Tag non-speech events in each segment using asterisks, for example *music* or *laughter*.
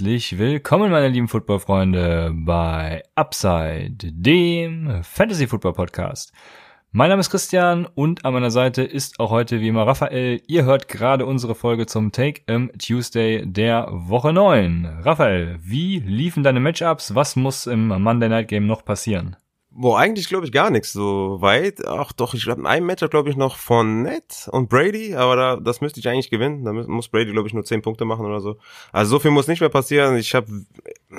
Herzlich willkommen, meine lieben Footballfreunde, bei Upside, dem Fantasy Football Podcast. Mein Name ist Christian und an meiner Seite ist auch heute wie immer Raphael. Ihr hört gerade unsere Folge zum Take im Tuesday der Woche 9. Raphael, wie liefen deine Matchups? Was muss im Monday Night Game noch passieren? Boah, eigentlich glaube ich gar nichts so weit. Ach doch, ich glaube, ein Matchup glaube ich noch von Ned und Brady, aber da, das müsste ich eigentlich gewinnen. Da muss Brady glaube ich nur zehn Punkte machen oder so. Also so viel muss nicht mehr passieren. Ich habe,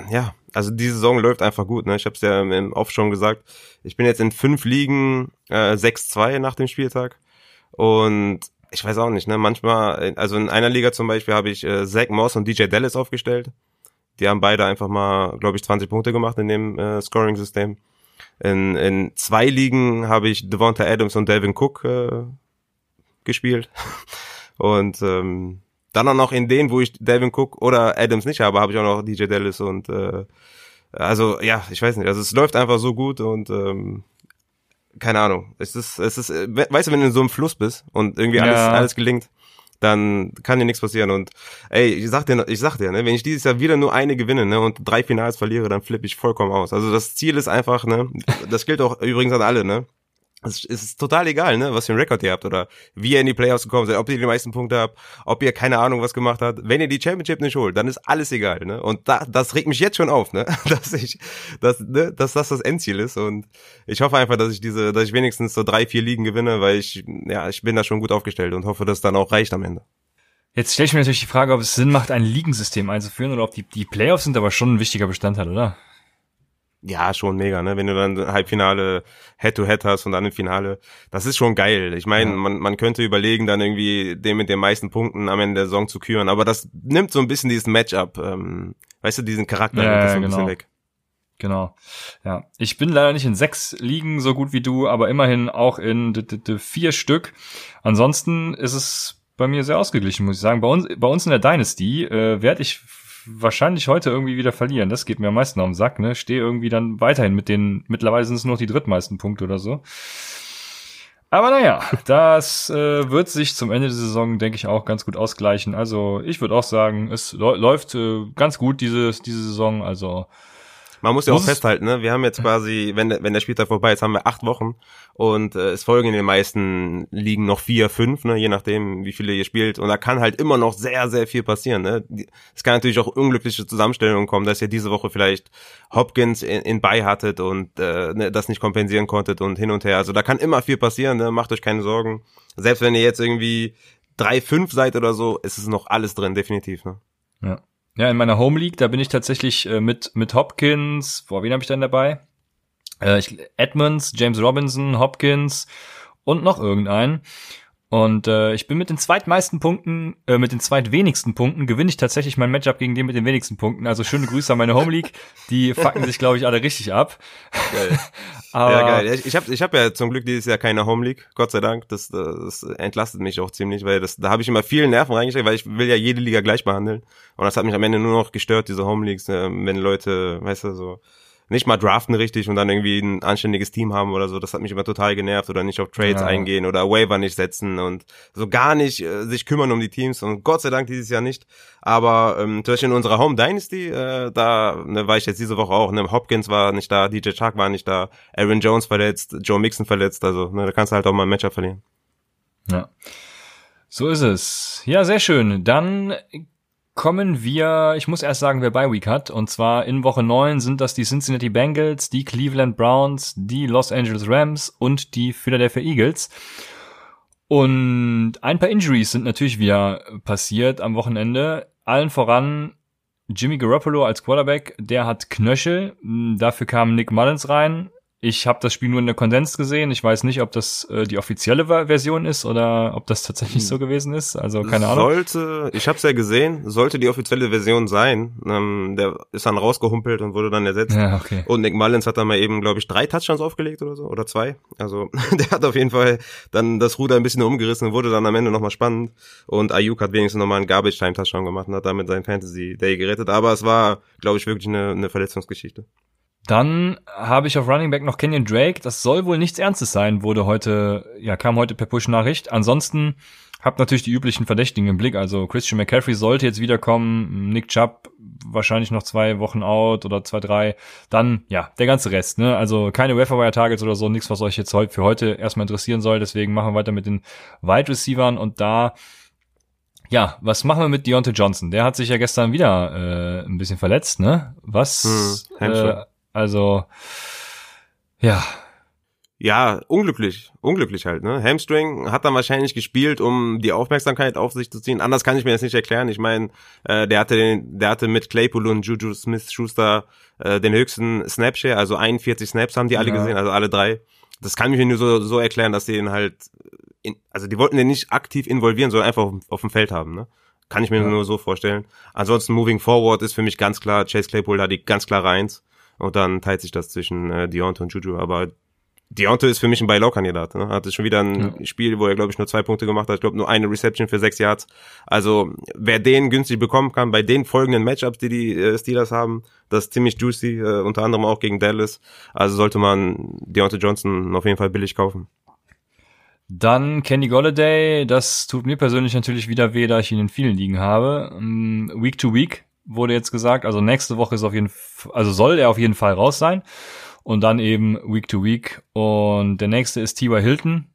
ja, also die Saison läuft einfach gut. Ne? Ich habe es ja im Off schon gesagt. Ich bin jetzt in fünf Ligen äh, 6-2 nach dem Spieltag und ich weiß auch nicht. Ne? Manchmal, also in einer Liga zum Beispiel habe ich äh, Zach Moss und DJ Dallas aufgestellt. Die haben beide einfach mal, glaube ich, 20 Punkte gemacht in dem äh, Scoring-System. In, in zwei Ligen habe ich Devonta Adams und Delvin Cook äh, gespielt. *laughs* Und ähm, dann auch noch in denen, wo ich Delvin Cook oder Adams nicht habe, habe ich auch noch DJ Dallas und äh, also ja, ich weiß nicht. Also es läuft einfach so gut und ähm, keine Ahnung. Es ist, es ist, weißt du, wenn du in so einem Fluss bist und irgendwie alles, ja. alles gelingt, dann kann dir nichts passieren. Und ey, ich sag dir, ich sag dir, ne, wenn ich dieses Jahr wieder nur eine gewinne, ne, und drei Finals verliere, dann flippe ich vollkommen aus. Also das Ziel ist einfach, ne, das gilt auch übrigens an alle, ne, es ist total egal, ne, was für ein Rekord ihr habt oder wie ihr in die Playoffs gekommen seid, ob ihr die meisten Punkte habt, ob ihr keine Ahnung was gemacht habt. Wenn ihr die Championship nicht holt, dann ist alles egal, ne? Und da, das regt mich jetzt schon auf, ne, *laughs* dass ich, dass, ne, dass das das Endziel ist. Und ich hoffe einfach, dass ich diese, dass ich wenigstens so drei, vier Ligen gewinne, weil ich, ja, ich bin da schon gut aufgestellt und hoffe, dass dann auch reicht am Ende. Jetzt stelle ich mir natürlich die Frage, ob es Sinn macht, ein Ligensystem einzuführen oder ob die, die Playoffs sind aber schon ein wichtiger Bestandteil, oder? Ja, schon mega, ne? Wenn du dann Halbfinale Head-to-Head -head hast und dann im Finale, das ist schon geil. Ich meine, ja. man, man könnte überlegen, dann irgendwie den mit den meisten Punkten am Ende der Saison zu küren, aber das nimmt so ein bisschen dieses Matchup, ähm, weißt du, diesen Charakter ja, so ein genau. bisschen weg. Genau. Ja, ich bin leider nicht in sechs Ligen so gut wie du, aber immerhin auch in vier Stück. Ansonsten ist es bei mir sehr ausgeglichen, muss ich sagen. Bei uns, bei uns in der Dynasty äh, werde ich wahrscheinlich heute irgendwie wieder verlieren. Das geht mir am meisten am Sack, ne? Stehe irgendwie dann weiterhin mit den, mittlerweile sind es nur noch die drittmeisten Punkte oder so. Aber naja, *laughs* das äh, wird sich zum Ende der Saison, denke ich, auch ganz gut ausgleichen. Also ich würde auch sagen, es läuft äh, ganz gut diese, diese Saison. Also man muss ja auch festhalten, ne? Wir haben jetzt quasi, wenn, wenn der Spieltag vorbei ist, haben wir acht Wochen und äh, es folgen in den meisten Ligen noch vier, fünf, ne? je nachdem, wie viele ihr spielt. Und da kann halt immer noch sehr, sehr viel passieren. Ne? Es kann natürlich auch unglückliche Zusammenstellungen kommen, dass ihr diese Woche vielleicht Hopkins in, in bei hattet und äh, ne, das nicht kompensieren konntet und hin und her. Also da kann immer viel passieren, ne? macht euch keine Sorgen. Selbst wenn ihr jetzt irgendwie drei, fünf seid oder so, ist es noch alles drin, definitiv. Ne? Ja. Ja, in meiner Home League, da bin ich tatsächlich äh, mit, mit Hopkins, boah, wen habe ich denn dabei? Äh, ich, Edmonds, James Robinson, Hopkins und noch irgendeinen. Und äh, ich bin mit den zweitmeisten Punkten, äh, mit den zweitwenigsten Punkten gewinne ich tatsächlich mein Matchup gegen den mit den wenigsten Punkten. Also schöne Grüße an meine Home League. Die *laughs* fucken sich, glaube ich, alle richtig ab. Geil. *laughs* Aber ja, geil. Ich habe ich hab ja zum Glück dieses Jahr keine Home League, Gott sei Dank. Das, das entlastet mich auch ziemlich, weil das, da habe ich immer viele Nerven reingesteckt, weil ich will ja jede Liga gleich behandeln. Und das hat mich am Ende nur noch gestört, diese Home Leagues, äh, wenn Leute, weißt du, so nicht mal draften richtig und dann irgendwie ein anständiges Team haben oder so. Das hat mich immer total genervt oder nicht auf Trades ja. eingehen oder Waiver nicht setzen und so gar nicht äh, sich kümmern um die Teams und Gott sei Dank dieses Jahr nicht. Aber ähm, zum Beispiel in unserer Home Dynasty, äh, da ne, war ich jetzt diese Woche auch. Ne, Hopkins war nicht da, DJ Chuck war nicht da, Aaron Jones verletzt, Joe Mixon verletzt. Also ne, da kannst du halt auch mal ein Matchup verlieren. Ja. So ist es. Ja, sehr schön. Dann kommen wir, ich muss erst sagen, wer bei Week hat. Und zwar in Woche 9 sind das die Cincinnati Bengals, die Cleveland Browns, die Los Angeles Rams und die Philadelphia Eagles. Und ein paar Injuries sind natürlich wieder passiert am Wochenende. Allen voran Jimmy Garoppolo als Quarterback, der hat Knöchel. Dafür kam Nick Mullins rein. Ich habe das Spiel nur in der Kondens gesehen. Ich weiß nicht, ob das äh, die offizielle Version ist oder ob das tatsächlich so gewesen ist. Also keine Ahnung. Sollte, ich habe es ja gesehen, sollte die offizielle Version sein. Ähm, der ist dann rausgehumpelt und wurde dann ersetzt. Ja, okay. Und Nick Mullins hat dann mal eben, glaube ich, drei Touchdowns aufgelegt oder so oder zwei. Also *laughs* der hat auf jeden Fall dann das Ruder ein bisschen umgerissen und wurde dann am Ende nochmal spannend. Und Ayuk hat wenigstens nochmal einen Garbage Time Touchdown gemacht und hat damit sein Fantasy Day gerettet. Aber es war, glaube ich, wirklich eine, eine Verletzungsgeschichte. Dann habe ich auf Running Back noch Kenyon Drake. Das soll wohl nichts Ernstes sein, wurde heute, ja, kam heute per Push-Nachricht. Ansonsten habt natürlich die üblichen Verdächtigen im Blick. Also Christian McCaffrey sollte jetzt wiederkommen. Nick Chubb wahrscheinlich noch zwei Wochen out oder zwei, drei. Dann, ja, der ganze Rest, ne? Also keine Wire Targets oder so, nichts, was euch jetzt für heute erstmal interessieren soll. Deswegen machen wir weiter mit den Wide Receivern und da ja, was machen wir mit Deontay Johnson? Der hat sich ja gestern wieder äh, ein bisschen verletzt, ne? Was? Hm, äh, also, ja. Ja, unglücklich. Unglücklich halt, ne? Hamstring hat dann wahrscheinlich gespielt, um die Aufmerksamkeit auf sich zu ziehen. Anders kann ich mir das nicht erklären. Ich meine, äh, der hatte den, der hatte mit Claypool und Juju Smith-Schuster äh, den höchsten Snapshare, also 41 Snaps haben die alle ja. gesehen, also alle drei. Das kann ich mir nur so, so erklären, dass die den halt, in, also die wollten den nicht aktiv involvieren, sondern einfach auf, auf dem Feld haben, ne? Kann ich mir ja. nur so vorstellen. Ansonsten Moving Forward ist für mich ganz klar, Chase Claypool da die ganz klare Eins. Und dann teilt sich das zwischen äh, Deontay und Juju. Aber Deontay ist für mich ein Buy-Low-Kandidat. Ne? Hatte schon wieder ein ja. Spiel, wo er, glaube ich, nur zwei Punkte gemacht hat. Ich glaube, nur eine Reception für sechs Yards. Also, wer den günstig bekommen kann, bei den folgenden Matchups, die die äh, Steelers haben, das ist ziemlich juicy, äh, unter anderem auch gegen Dallas. Also sollte man Deontay Johnson auf jeden Fall billig kaufen. Dann Kenny Golladay, das tut mir persönlich natürlich wieder weh, da ich ihn in vielen Ligen habe. Mm, week to Week wurde jetzt gesagt. Also nächste Woche ist auf jeden Fall, also soll er auf jeden Fall raus sein. Und dann eben Week to Week. Und der nächste ist T.Y. Hilton.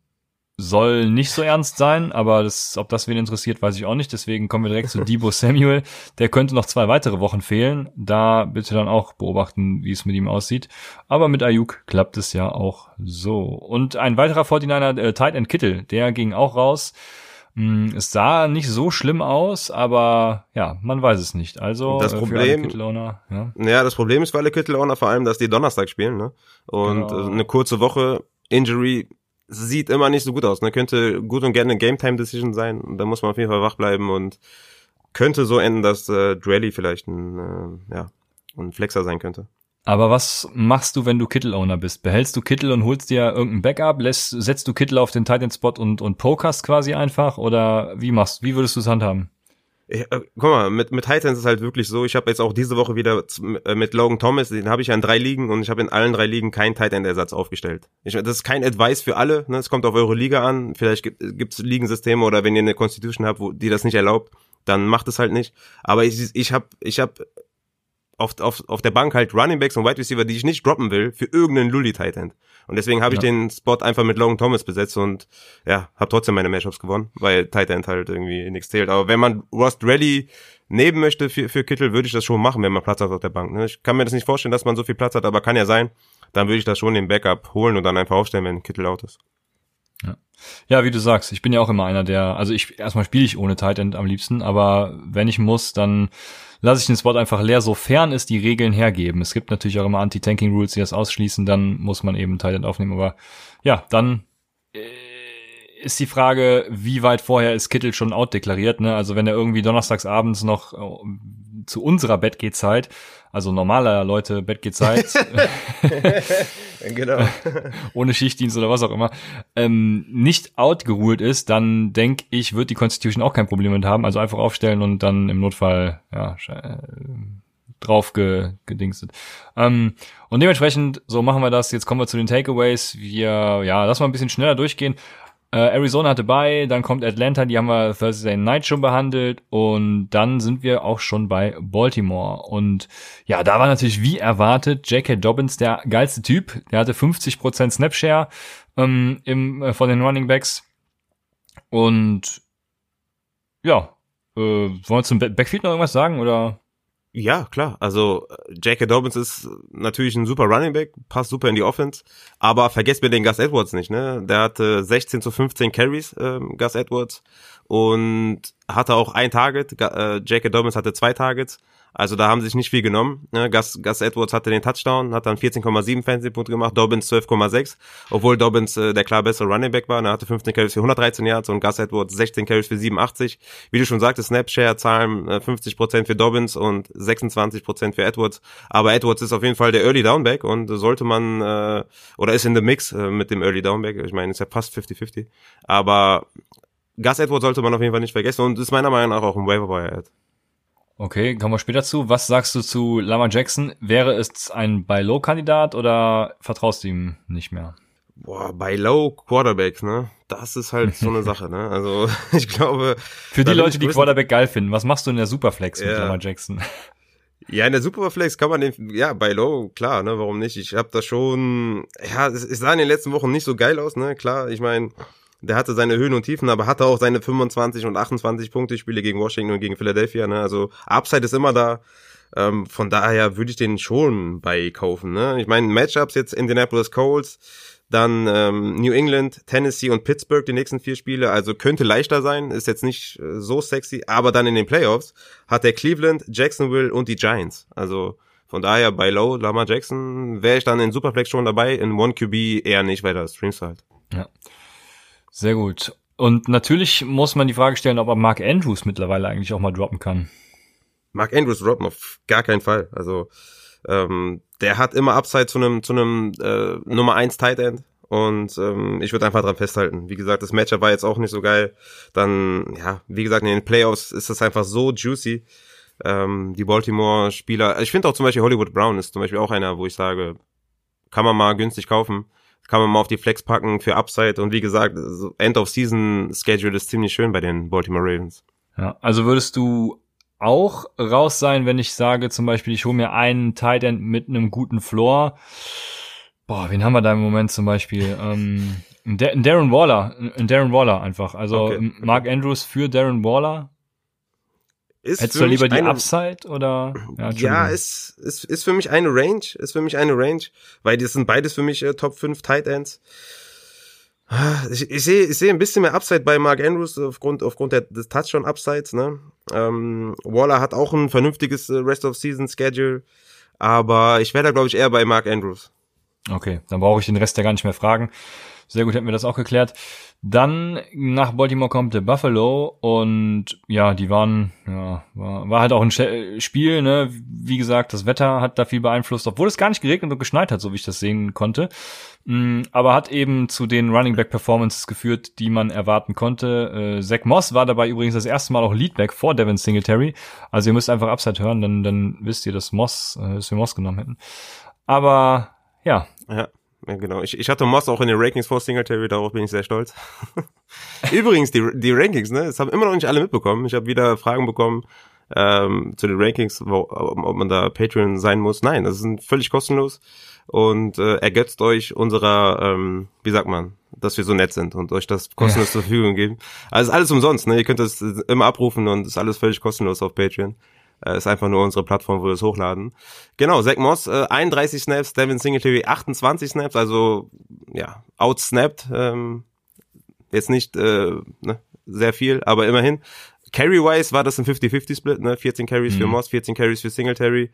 Soll nicht so ernst sein, aber das, ob das wen interessiert, weiß ich auch nicht. Deswegen kommen wir direkt zu *laughs* Debo Samuel. Der könnte noch zwei weitere Wochen fehlen. Da bitte dann auch beobachten, wie es mit ihm aussieht. Aber mit Ayuk klappt es ja auch so. Und ein weiterer 49er, äh, Tight End Kittel, der ging auch raus. Hm, es sah nicht so schlimm aus, aber ja, man weiß es nicht. Also das Problem, ja. ja, das Problem ist für alle Kittelowner vor allem, dass die Donnerstag spielen, ne? Und genau. eine kurze Woche Injury sieht immer nicht so gut aus. Ne? Könnte gut und gerne eine Game Time Decision sein. Da muss man auf jeden Fall wach bleiben und könnte so enden, dass äh, Drelly vielleicht ein äh, ja ein Flexer sein könnte. Aber was machst du, wenn du Kittel-Owner bist? Behältst du Kittel und holst dir irgendein Backup? Lässt, setzt du Kittel auf den Titan-Spot und, und pokerst quasi einfach? Oder wie machst, wie würdest du es handhaben? Ja, äh, guck mal, mit, mit Titans ist halt wirklich so, ich habe jetzt auch diese Woche wieder äh, mit Logan Thomas, den habe ich ja in drei Ligen und ich habe in allen drei Ligen keinen Titan-Ersatz aufgestellt. Ich, das ist kein Advice für alle, ne? es kommt auf eure Liga an, vielleicht gibt es Ligensysteme oder wenn ihr eine Constitution habt, wo die das nicht erlaubt, dann macht es halt nicht. Aber ich, ich habe ich hab auf, auf, auf der Bank halt Running Backs und Wide Receiver, die ich nicht droppen will, für irgendeinen Lully Tight End. Und deswegen habe ich ja. den Spot einfach mit Logan Thomas besetzt und ja, habe trotzdem meine Matchups gewonnen, weil Tight End halt irgendwie nichts zählt. Aber wenn man Rust Ready nehmen möchte für, für Kittel, würde ich das schon machen, wenn man Platz hat auf der Bank. Ne? Ich kann mir das nicht vorstellen, dass man so viel Platz hat, aber kann ja sein. Dann würde ich das schon den Backup holen und dann einfach aufstellen, wenn Kittel laut ist. Ja. ja, wie du sagst, ich bin ja auch immer einer, der, also ich erstmal spiele ich ohne Tight End am liebsten, aber wenn ich muss, dann lasse ich den Spot einfach leer, sofern es die Regeln hergeben. Es gibt natürlich auch immer Anti-Tanking-Rules, die das ausschließen, dann muss man eben Tight aufnehmen. Aber ja, dann äh, ist die Frage, wie weit vorher ist Kittel schon outdeklariert. Ne? Also wenn er irgendwie donnerstags abends noch äh, zu unserer Bettgehzeit also normaler Leute Bettgehzeit, *laughs* *laughs* genau. *laughs* ohne Schichtdienst oder was auch immer, ähm, nicht outgeruht ist, dann denke ich, wird die Constitution auch kein Problem mit haben. Also einfach aufstellen und dann im Notfall ja, äh, drauf ge gedingstet. Ähm, und dementsprechend, so machen wir das. Jetzt kommen wir zu den Takeaways. Wir, ja, lass mal ein bisschen schneller durchgehen. Äh, Arizona hatte bei, dann kommt Atlanta, die haben wir Thursday Night schon behandelt und dann sind wir auch schon bei Baltimore. Und ja, da war natürlich wie erwartet J.K. Dobbins der geilste Typ. Der hatte 50% Snapshare ähm, im, äh, von den Running Backs. Und ja, äh, wollen wir zum Backfield noch irgendwas sagen oder? Ja, klar. Also J.K. Dobbins ist natürlich ein super Running Back, passt super in die Offense, aber vergesst mir den Gus Edwards nicht, ne? Der hatte 16 zu 15 Carries, ähm, Gus Edwards, und hatte auch ein Target. Äh, J.K. Dobbins hatte zwei Targets. Also da haben sie sich nicht viel genommen. Ne? Gus, Gus Edwards hatte den Touchdown, hat dann 14,7 Fantasy-Punkte gemacht, Dobbins 12,6, obwohl Dobbins äh, der klar bessere Running Back war. Er hatte 15 Carries für 113 Yards und Gus Edwards 16 Carries für 87. Wie du schon sagtest, Snapshare-Zahlen äh, 50% für Dobbins und 26% für Edwards. Aber Edwards ist auf jeden Fall der Early Downback und sollte man, äh, oder ist in the Mix äh, mit dem Early Downback. Ich meine, ist ja fast 50-50. Aber Gus Edwards sollte man auf jeden Fall nicht vergessen und ist meiner Meinung nach auch ein Waiver-Wire-Ad. Okay, kommen wir später zu. Was sagst du zu Lama Jackson? Wäre es ein Buy-Low-Kandidat oder vertraust du ihm nicht mehr? Boah, bei Low Quarterbacks, ne? Das ist halt so eine *laughs* Sache, ne? Also *laughs* ich glaube. Für die Leute, die Quarterback geil finden, was machst du in der Superflex ja. mit Lama Jackson? Ja, in der Superflex kann man den, ja, bei Low, klar, ne, warum nicht? Ich habe da schon, ja, es, es sah in den letzten Wochen nicht so geil aus, ne, klar, ich meine, der hatte seine Höhen und Tiefen, aber hatte auch seine 25 und 28 Punkte Spiele gegen Washington und gegen Philadelphia. Ne? Also Upside ist immer da. Ähm, von daher würde ich den schon bei kaufen. Ne? Ich meine, Matchups jetzt Indianapolis Colts, dann ähm, New England, Tennessee und Pittsburgh die nächsten vier Spiele. Also könnte leichter sein, ist jetzt nicht äh, so sexy, aber dann in den Playoffs hat er Cleveland, Jacksonville und die Giants. Also von daher bei Low, Lama Jackson, wäre ich dann in Superflex schon dabei, in One QB eher nicht, weil das streamst halt. Ja. Sehr gut. Und natürlich muss man die Frage stellen, ob er Mark Andrews mittlerweile eigentlich auch mal droppen kann. Mark Andrews droppen auf gar keinen Fall. Also ähm, der hat immer Upside zu einem zu einem äh, Nummer 1 Tight End und ähm, ich würde einfach dran festhalten. Wie gesagt, das Matchup war jetzt auch nicht so geil. Dann ja, wie gesagt, in den Playoffs ist das einfach so juicy. Ähm, die Baltimore Spieler, ich finde auch zum Beispiel Hollywood Brown ist zum Beispiel auch einer, wo ich sage, kann man mal günstig kaufen kann man mal auf die Flex packen für Upside und wie gesagt, End of Season Schedule ist ziemlich schön bei den Baltimore Ravens. Ja, also würdest du auch raus sein, wenn ich sage, zum Beispiel, ich hole mir einen Tight End mit einem guten Floor. Boah, wen haben wir da im Moment zum Beispiel? Ähm, Darren Waller, Darren Waller einfach. Also okay. Mark Andrews für Darren Waller ist Hättest du lieber die eine, Upside oder? Ja, ja ist, ist, ist für mich eine Range, ist für mich eine Range, weil das sind beides für mich äh, Top 5 Tight Ends. Ich, ich sehe ich sehe ein bisschen mehr Upside bei Mark Andrews aufgrund aufgrund der, des Touchdown Upsides. Ne? Ähm, Waller hat auch ein vernünftiges äh, Rest of Season Schedule, aber ich wäre da glaube ich eher bei Mark Andrews. Okay, dann brauche ich den Rest ja gar nicht mehr fragen. Sehr gut, hätten wir das auch geklärt. Dann nach Baltimore kommt der Buffalo und ja, die waren, ja, war, war halt auch ein Spiel, ne? Wie gesagt, das Wetter hat da viel beeinflusst, obwohl es gar nicht geregnet und geschneit hat, so wie ich das sehen konnte. Mm, aber hat eben zu den Running Back Performances geführt, die man erwarten konnte. Äh, Zach Moss war dabei übrigens das erste Mal auch Leadback vor Devin Singletary. Also ihr müsst einfach Upside hören, dann, dann wisst ihr, dass Moss, äh, dass wir Moss genommen hätten. Aber ja. Ja. Ja, genau. Ich, ich hatte Moss auch in den Rankings vor Singletary, darauf bin ich sehr stolz. *laughs* Übrigens, die, die Rankings, ne, das haben immer noch nicht alle mitbekommen. Ich habe wieder Fragen bekommen ähm, zu den Rankings, wo, ob man da Patreon sein muss. Nein, das ist völlig kostenlos und äh, ergötzt euch unserer, ähm, wie sagt man, dass wir so nett sind und euch das kostenlos ja. zur Verfügung geben. Also ist alles umsonst, ne? Ihr könnt das immer abrufen und ist alles völlig kostenlos auf Patreon. Äh, ist einfach nur unsere Plattform, wo wir es hochladen. Genau, Zach Moss, äh, 31 Snaps, Devin Singletary 28 Snaps, also ja, outsnapped. Ähm, jetzt nicht äh, ne, sehr viel, aber immerhin. Carry-wise war das ein 50-50-Split, ne? 14 Carries mhm. für Moss, 14 Carries für Singletary.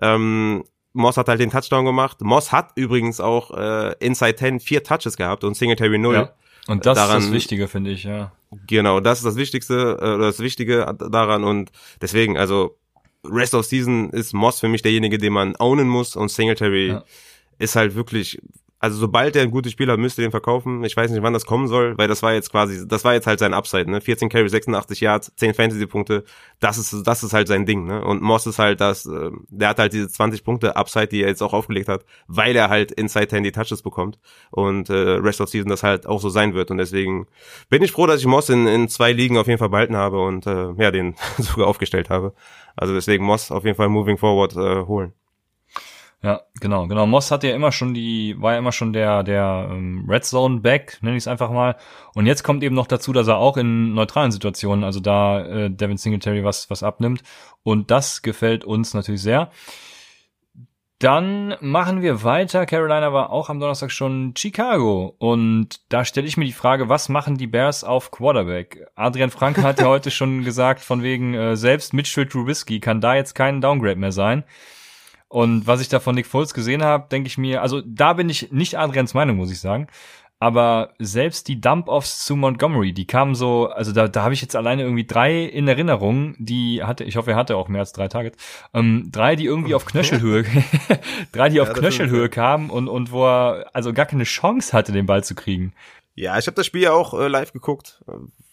Ähm, Moss hat halt den Touchdown gemacht. Moss hat übrigens auch äh, Inside 10 vier Touches gehabt und Singletary 0. Ja. Und das daran, ist das Wichtige, finde ich, ja. Genau, das ist das Wichtigste, äh, das Wichtige daran und deswegen, also Rest of Season ist Moss für mich derjenige, den man ownen muss und Singletary ja. ist halt wirklich also sobald er ein gutes Spiel hat, müsste den verkaufen. Ich weiß nicht, wann das kommen soll, weil das war jetzt quasi, das war jetzt halt sein Upside, ne? 14 Carry, 86 Yards, 10 Fantasy-Punkte. Das ist, das ist halt sein Ding, ne? Und Moss ist halt das, äh, der hat halt diese 20 Punkte Upside, die er jetzt auch aufgelegt hat, weil er halt Inside Handy Touches bekommt. Und äh, Rest of Season das halt auch so sein wird. Und deswegen bin ich froh, dass ich Moss in, in zwei Ligen auf jeden Fall behalten habe und äh, ja, den *laughs* sogar aufgestellt habe. Also deswegen Moss auf jeden Fall moving forward äh, holen. Ja, genau, genau. Moss hat ja immer schon die, war ja immer schon der, der ähm, Red Zone Back, nenne ich es einfach mal. Und jetzt kommt eben noch dazu, dass er auch in neutralen Situationen, also da äh, Devin Singletary was, was abnimmt. Und das gefällt uns natürlich sehr. Dann machen wir weiter. Carolina war auch am Donnerstag schon Chicago. Und da stelle ich mir die Frage, was machen die Bears auf Quarterback? Adrian Frank hat ja *laughs* heute schon gesagt, von wegen, äh, selbst Mitchell Trubisky kann da jetzt kein Downgrade mehr sein. Und was ich da von Nick Foles gesehen habe, denke ich mir, also da bin ich nicht Adrians Meinung, muss ich sagen aber selbst die Dump-Offs zu Montgomery, die kamen so, also da, da habe ich jetzt alleine irgendwie drei in Erinnerung, die hatte, ich hoffe, er hatte auch mehr als drei Targets, ähm, drei, die irgendwie auf Knöchelhöhe, *laughs* drei, die ja, auf Knöchelhöhe kamen und, und wo er also gar keine Chance hatte, den Ball zu kriegen. Ja, ich habe das Spiel ja auch äh, live geguckt,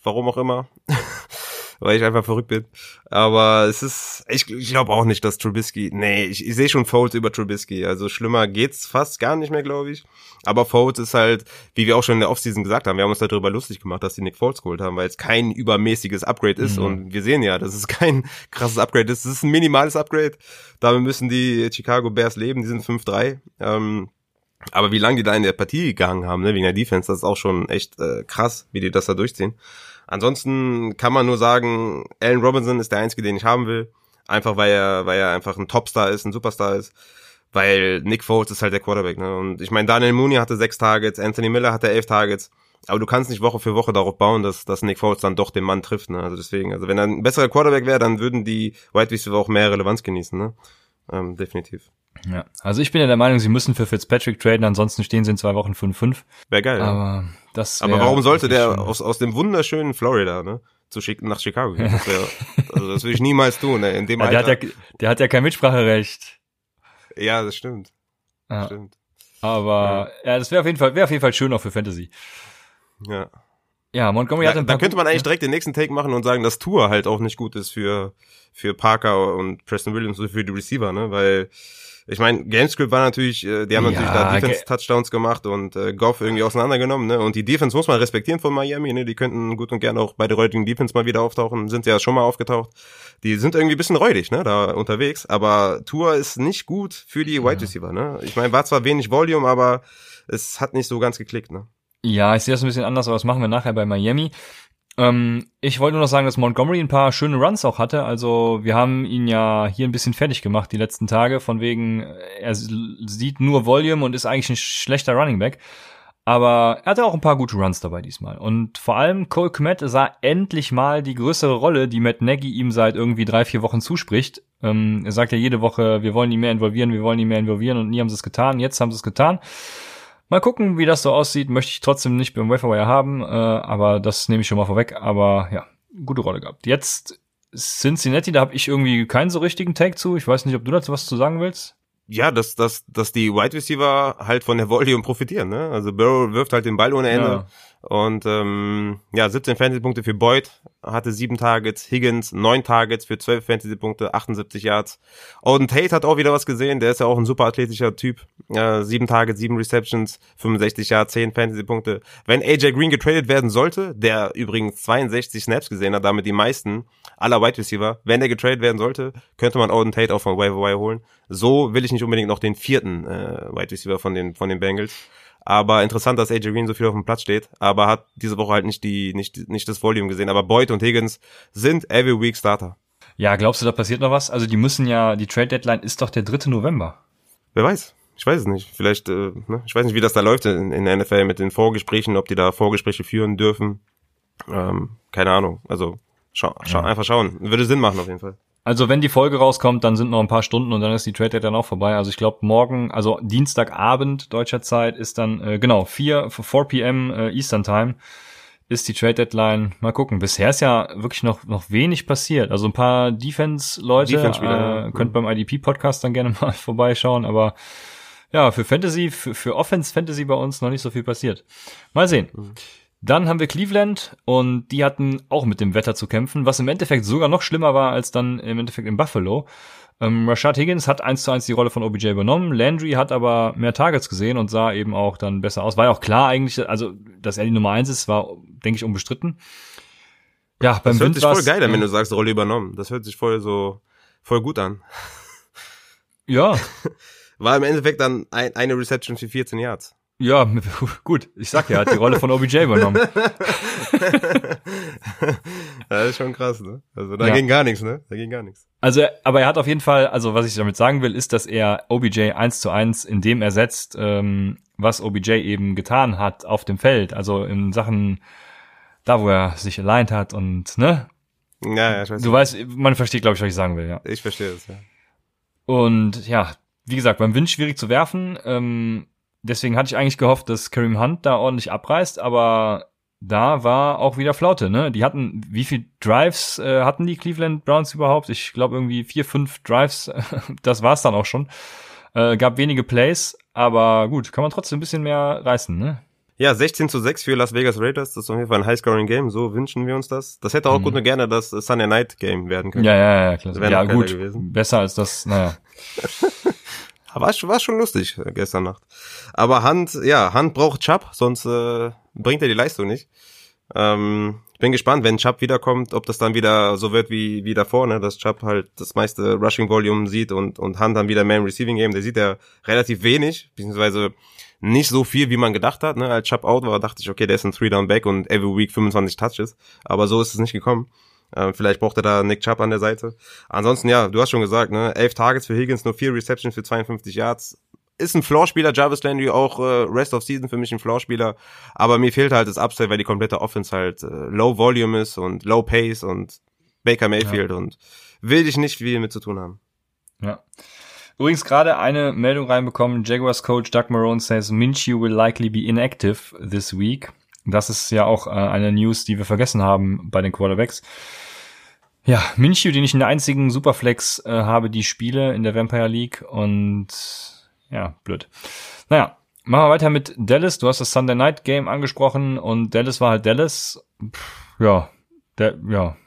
warum auch immer. *laughs* weil ich einfach verrückt bin. Aber es ist, ich, ich glaube auch nicht, dass Trubisky, nee, ich, ich sehe schon Foles über Trubisky. Also schlimmer geht's fast gar nicht mehr, glaube ich. Aber Foles ist halt, wie wir auch schon in der Offseason gesagt haben, wir haben uns darüber lustig gemacht, dass die Nick Foles geholt haben, weil es kein übermäßiges Upgrade ist. Mhm. Und wir sehen ja, dass es kein *laughs* krasses Upgrade ist. Es ist ein minimales Upgrade. Damit müssen die Chicago Bears leben. Die sind 5-3. Ähm, aber wie lange die da in der Partie gegangen haben, ne, wegen der Defense, das ist auch schon echt äh, krass, wie die das da durchziehen. Ansonsten kann man nur sagen, Allen Robinson ist der einzige, den ich haben will. Einfach weil er, weil er einfach ein Topstar ist, ein Superstar ist. Weil Nick Foles ist halt der Quarterback. Ne? Und ich meine, Daniel Mooney hatte sechs Targets, Anthony Miller hatte elf Targets. Aber du kannst nicht Woche für Woche darauf bauen, dass, dass Nick Foles dann doch den Mann trifft. Ne? Also deswegen, also wenn er ein besserer Quarterback wäre, dann würden die White Receiver auch mehr Relevanz genießen. Ne? Ähm, definitiv. Ja, also ich bin ja der Meinung, sie müssen für Fitzpatrick traden, ansonsten stehen sie in zwei Wochen 5-5. Wäre geil. Aber ja. Das Aber warum sollte der aus, aus dem wunderschönen Florida, ne? Zu schick, nach Chicago gehen? Das wär, also das würde ich niemals tun, ne? In dem ja, der, hat ja, der hat ja kein Mitspracherecht. Ja, das stimmt. Ja. Stimmt. Aber ja, ja das wäre auf jeden Fall, wäre auf jeden Fall schön auch für Fantasy. Ja. Ja, Montgomery ja, hat ein Da könnte man eigentlich direkt den nächsten Take machen und sagen, dass Tour halt auch nicht gut ist für, für Parker und Preston Williams und für die Receiver, ne? Weil ich meine, Gamescript war natürlich, äh, die haben ja, natürlich da Defense-Touchdowns gemacht und äh, Goff irgendwie auseinandergenommen, ne? Und die Defense muss man respektieren von Miami, ne? Die könnten gut und gerne auch bei der heutigen Defense mal wieder auftauchen, sind ja schon mal aufgetaucht. Die sind irgendwie ein bisschen räudig, ne? Da unterwegs, aber Tour ist nicht gut für die Wide Receiver, ne? Ich meine, war zwar wenig Volume, aber es hat nicht so ganz geklickt, ne? Ja, ich sehe das ein bisschen anders, aber das machen wir nachher bei Miami. Ähm, ich wollte nur noch sagen, dass Montgomery ein paar schöne Runs auch hatte. Also wir haben ihn ja hier ein bisschen fertig gemacht die letzten Tage, von wegen, er sieht nur Volume und ist eigentlich ein schlechter Running Back. Aber er hatte auch ein paar gute Runs dabei diesmal. Und vor allem Cole Kmet sah endlich mal die größere Rolle, die Matt Nagy ihm seit irgendwie drei, vier Wochen zuspricht. Ähm, er sagt ja jede Woche, wir wollen ihn mehr involvieren, wir wollen ihn mehr involvieren und nie haben sie es getan. Jetzt haben sie es getan. Mal gucken, wie das so aussieht. Möchte ich trotzdem nicht beim Waferwire haben, äh, aber das nehme ich schon mal vorweg. Aber ja, gute Rolle gehabt. Jetzt Cincinnati, da habe ich irgendwie keinen so richtigen Take zu. Ich weiß nicht, ob du dazu was zu sagen willst. Ja, dass, dass, dass die Wide Receiver halt von der Volume profitieren. Ne? Also Burrow wirft halt den Ball ohne Ende. Ja. Und ähm, ja, 17 Fantasy-Punkte für Boyd, hatte sieben Targets, Higgins neun Targets für 12 Fantasy-Punkte, 78 Yards. Auden Tate hat auch wieder was gesehen, der ist ja auch ein super athletischer Typ. Äh, sieben Targets, sieben Receptions, 65 Yards, 10 Fantasy-Punkte. Wenn AJ Green getradet werden sollte, der übrigens 62 Snaps gesehen hat, damit die meisten aller Wide Receiver, wenn der getradet werden sollte, könnte man Auden Tate auch von Waiver holen. So will ich nicht unbedingt noch den vierten äh, Wide Receiver von den, von den Bengals. Aber interessant, dass AJ Green so viel auf dem Platz steht, aber hat diese Woche halt nicht die, nicht, nicht das Volume gesehen. Aber Boyd und Higgins sind every week Starter. Ja, glaubst du, da passiert noch was? Also die müssen ja, die Trade Deadline ist doch der 3. November. Wer weiß. Ich weiß es nicht. Vielleicht, äh, ne? ich weiß nicht, wie das da läuft in, in der NFL mit den Vorgesprächen, ob die da Vorgespräche führen dürfen. Ähm, keine Ahnung. Also schau, schau, ja. einfach schauen. Würde Sinn machen auf jeden Fall. Also wenn die Folge rauskommt, dann sind noch ein paar Stunden und dann ist die Trade dann auch vorbei. Also ich glaube morgen, also Dienstagabend deutscher Zeit ist dann äh, genau 4 4 p.m. Äh, Eastern Time ist die Trade Deadline. Mal gucken. Bisher ist ja wirklich noch noch wenig passiert. Also ein paar Defense Leute Defense äh, könnt beim IDP Podcast dann gerne *laughs* mal vorbeischauen, aber ja, für Fantasy, für, für Offense Fantasy bei uns noch nicht so viel passiert. Mal sehen. Mhm. Dann haben wir Cleveland und die hatten auch mit dem Wetter zu kämpfen, was im Endeffekt sogar noch schlimmer war als dann im Endeffekt in Buffalo. Ähm, Rashad Higgins hat eins zu eins die Rolle von OBJ übernommen. Landry hat aber mehr Targets gesehen und sah eben auch dann besser aus. War ja auch klar eigentlich, also dass er die Nummer eins ist, war, denke ich, unbestritten. Ja, beim das hört Wind sich voll geil an, wenn du sagst, Rolle übernommen. Das hört sich voll so, voll gut an. Ja. *laughs* War im Endeffekt dann ein, eine Reception für 14 Yards. Ja, *laughs* gut. Ich sag ja, hat die Rolle von OBJ übernommen. *laughs* das ist schon krass, ne? Also da Ja. ging gar nichts, ne? Da ging gar nichts. Also, aber er hat auf jeden Fall, also was ich damit sagen will, ist, dass er OBJ eins zu eins in dem ersetzt, ähm, was OBJ eben getan hat auf dem Feld. Also in Sachen, da wo er sich aligned hat und, ne? Ja, ja, ich weiß. Du weißt, man versteht, glaube ich, was ich sagen will, ja. Ich verstehe es, ja. Und ja, wie gesagt, beim Wind schwierig zu werfen. Ähm, deswegen hatte ich eigentlich gehofft, dass Kareem Hunt da ordentlich abreißt, aber da war auch wieder Flaute, ne? Die hatten, wie viel Drives äh, hatten die Cleveland Browns überhaupt? Ich glaube irgendwie vier, fünf Drives, *laughs* das war's dann auch schon. Äh, gab wenige Plays, aber gut, kann man trotzdem ein bisschen mehr reißen, ne? Ja, 16 zu 6 für Las Vegas Raiders. Das ist auf jeden Fall ein High-Scoring-Game. So wünschen wir uns das. Das hätte auch Mhm. gut und gerne das Sunday Night Game werden können. Ja, ja, ja, klar. Das wäre Ja, gut. gewesen. Besser als das, naja. *laughs* War, schon- war schon lustig äh, gestern Nacht. Aber Hand, ja, Hand braucht Chubb, sonst äh, bringt er die Leistung nicht. Ähm, ich bin gespannt, wenn Chubb wiederkommt, ob das dann wieder so wird wie, wie davor, ne, dass Chubb halt das meiste Rushing Volume sieht und, und Hand dann wieder im Receiving Game. Der sieht ja relativ wenig, beziehungsweise nicht so viel, wie man gedacht hat. Ne? Als Chubb out war, dachte ich, okay, der ist ein Three-Down-Back und every week 25 Touches. Aber so ist es nicht gekommen. Äh, vielleicht braucht er da Nick Chubb an der Seite. Ansonsten, ja, du hast schon gesagt, ne, elf Targets für Higgins, nur vier Receptions für 52 Yards. Ist ein Floor-Spieler, Jarvis Landry auch äh, Rest of Season für mich ein Floor-Spieler. Aber mir fehlt halt das Upside, weil die komplette Offense halt äh, Low Volume ist und Low Pace und Baker Mayfield und will ich nicht viel mit zu tun haben. Ja. Übrigens gerade eine Meldung reinbekommen. Jaguars Coach Doug Marone says Minshew will likely be inactive this week. Das ist ja auch äh, eine News, die wir vergessen haben bei den Quarterbacks. Ja, Minshew, den ich in der einzigen Superflex äh, habe, die Spiele in der Vampire League und ja, blöd. Naja, machen wir weiter mit Dallas. Du hast das Sunday Night Game angesprochen und Dallas war halt Dallas. Pff, ja, der, ja,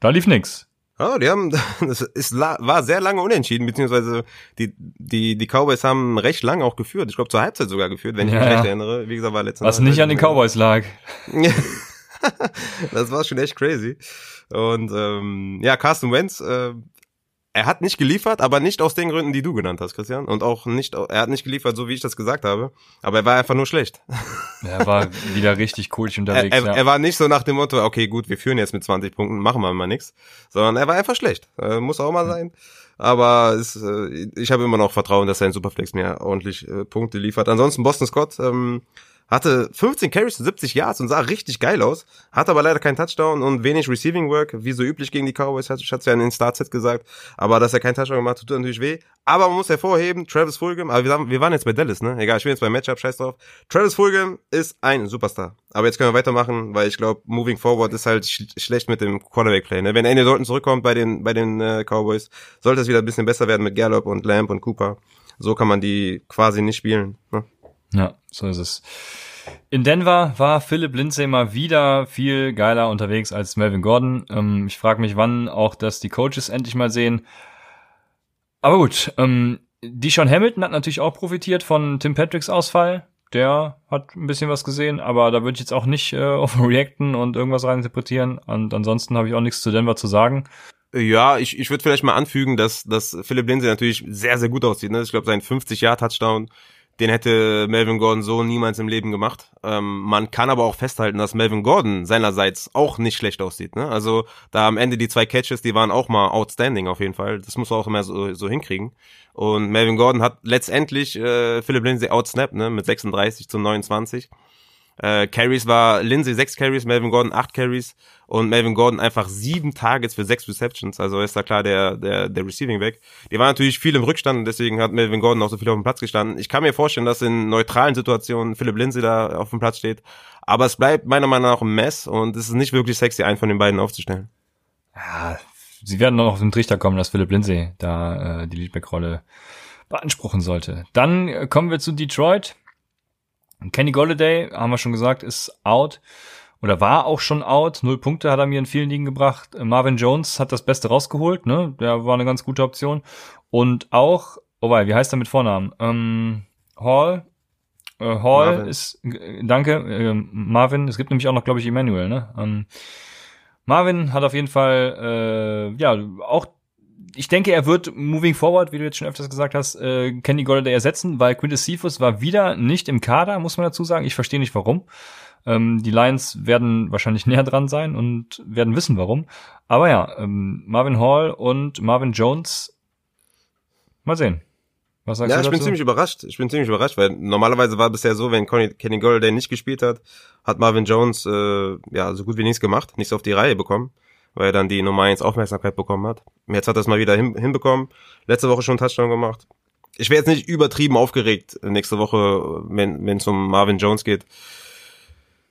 da lief nix. Oh, die haben, *laughs* das ist, war sehr lange unentschieden, beziehungsweise die, die, die Cowboys haben recht lange auch geführt. Ich glaube zur Halbzeit sogar geführt, wenn ich Ja, mich ja. recht erinnere. Wie gesagt, war letzte Was nicht an den Cowboys lag. *laughs* *laughs* das war schon echt crazy. Und ähm, ja, Carsten Wentz, äh, er hat nicht geliefert, aber nicht aus den Gründen, die du genannt hast, Christian. Und auch nicht, er hat nicht geliefert, so wie ich das gesagt habe. Aber er war einfach nur schlecht. Er war wieder richtig cool Er, unterwegs. er, ja. er war nicht so nach dem Motto, okay, gut, wir führen jetzt mit 20 Punkten, machen wir mal nix. Sondern er war einfach schlecht. Äh, muss auch mal sein. Aber es, äh, ich habe immer noch Vertrauen, dass er in Superflex mir ordentlich äh, Punkte liefert. Ansonsten Boston Scott ähm, hatte 15 Carries zu 70 Yards und sah richtig geil aus, hatte aber leider keinen Touchdown und wenig Receiving Work, wie so üblich gegen die Cowboys, hat- es ja in den Startset gesagt, aber dass er keinen Touchdown gemacht hat, tut natürlich weh. Aber man muss hervorheben, Travis Fulgham, aber wir, wir waren jetzt bei Dallas, ne? Egal, ich bin jetzt beim Matchup, scheiß drauf. Travis Fulgham ist ein Superstar. Aber jetzt können wir weitermachen, weil ich glaube, moving forward ist halt sch schlecht mit dem Quarterback-Play. Ne? Wenn Andy Dalton zurückkommt bei den, bei den äh, Cowboys, sollte es wieder ein bisschen besser werden mit Gallup und Lamb und Cooper. So kann man die quasi nicht spielen. Ne? Ja, so ist es. In Denver war Philip Lindsay mal wieder viel geiler unterwegs als Melvin Gordon. Ähm, ich frage mich, wann auch das die Coaches endlich mal sehen. Aber gut, ähm, Deshaun Hamilton hat natürlich auch profitiert von Tim Patricks Ausfall. Der hat ein bisschen was gesehen, aber da würde ich jetzt auch nicht äh, *laughs* overreacten und irgendwas reininterpretieren. Und ansonsten habe ich auch nichts zu Denver zu sagen. Ja, ich, ich würde vielleicht mal anfügen, dass, dass Philipp Lindsay natürlich sehr, sehr gut aussieht. Ne? Ich glaube, sein 50-Jahr-Touchdown, den hätte Melvin Gordon so niemals im Leben gemacht. Ähm, man kann aber auch festhalten, dass Melvin Gordon seinerseits auch nicht schlecht aussieht. Ne? Also da am Ende die zwei Catches, die waren auch mal outstanding auf jeden Fall. Das muss man auch immer so, so hinkriegen. Und Melvin Gordon hat letztendlich äh, Philipp Lindsay outsnapped, ne? mit 36 zu 29. Äh, Carries war Lindsay sechs Carries, Melvin Gordon acht Carries und Melvin Gordon einfach sieben Targets für sechs Receptions. Also ist da klar der, der, der Receiving weg. Die war natürlich viel im Rückstand und deswegen hat Melvin Gordon auch so viel auf dem Platz gestanden. Ich kann mir vorstellen, dass in neutralen Situationen Philipp Lindsay da auf dem Platz steht. Aber es bleibt meiner Meinung nach ein Mess und es ist nicht wirklich sexy, einen von den beiden aufzustellen. Ja, sie werden noch auf den Trichter kommen, dass Philip Lindsay da äh, die Leadback-Rolle beanspruchen sollte. Dann äh, kommen wir zu Detroit. Kenny Golladay, haben wir schon gesagt, ist out oder war auch schon out. Null Punkte hat er mir in vielen Ligen gebracht. Äh, Marvin Jones hat das Beste rausgeholt, ne? Der war eine ganz gute Option. Und auch, oh wei, wie heißt er mit Vornamen? Ähm, Hall. Äh, Hall Marvin. ist, danke, äh, Marvin. Es gibt nämlich auch noch, glaube ich, Emmanuel, ne? Ähm, Marvin hat auf jeden Fall, äh, ja, auch ich denke, er wird moving forward, wie du jetzt schon öfters gesagt hast, äh, Kenny Golladay ersetzen, weil Quintus Cephas war wieder nicht im Kader, muss man dazu sagen. Ich verstehe nicht warum. Ähm, die Lions werden wahrscheinlich *laughs* näher dran sein und werden wissen warum. Aber ja, ähm, Marvin Hall und Marvin Jones, mal sehen. Was sagst ja, du ich bin ziemlich überrascht. Ich bin ziemlich überrascht, weil normalerweise war bisher so, wenn Conny, Kenny Golladay nicht gespielt hat, hat Marvin Jones äh, ja so gut wie nichts gemacht, nichts auf die Reihe bekommen, weil er dann die Nummer 1 Aufmerksamkeit bekommen hat. Jetzt hat er es mal wieder hin, hinbekommen. Letzte Woche schon Touchdown gemacht. Ich wäre jetzt nicht übertrieben aufgeregt nächste Woche, wenn es um Marvin Jones geht.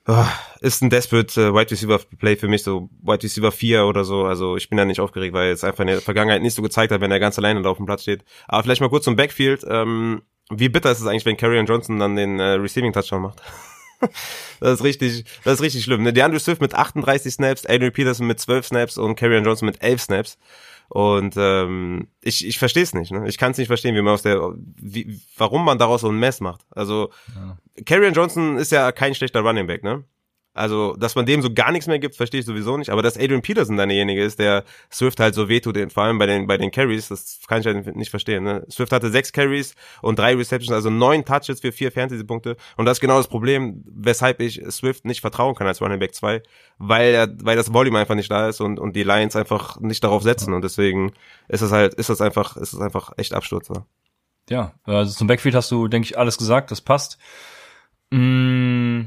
Oh, ist ein desperate äh, Wide Receiver Play für mich, so Wide Receiver 4 oder so. Also ich bin da nicht aufgeregt, weil es einfach in der Vergangenheit nicht so gezeigt hat, wenn er ganz alleine da auf dem Platz steht. Aber vielleicht mal kurz zum Backfield. Ähm, wie bitter ist es eigentlich, wenn Carrion Johnson dann den äh, Receiving Touchdown macht? *laughs* *laughs* das ist richtig, das ist richtig schlimm. Ne? DeAndre Swift mit 38 Snaps, Adrian Peterson mit 12 Snaps und Carrion Johnson mit 11 Snaps. Und ähm, ich, ich verstehe es nicht. Ne? Ich kann es nicht verstehen, wie man aus der, wie, warum man daraus so ein Mess macht. Also ja. Carrion Johnson ist ja kein schlechter Running Back, ne? Also, dass man dem so gar nichts mehr gibt, verstehe ich sowieso nicht. Aber dass Adrian Peterson dann derjenige ist, der Swift halt so wehtut, vor allem bei den, bei den Carries, das kann ich halt nicht verstehen. Ne? Swift hatte sechs Carries und drei Receptions, also neun Touches für vier Fantasy-Punkte. Und das ist genau das Problem, weshalb ich Swift nicht vertrauen kann als Running Back 2, weil er, weil das Volume einfach nicht da ist und, und die Lions einfach nicht darauf setzen. Und deswegen ist es halt, ist das einfach, ist es einfach echt Absturz. Ne? Ja, also zum Backfield hast du, denke ich, alles gesagt, das passt. Mmh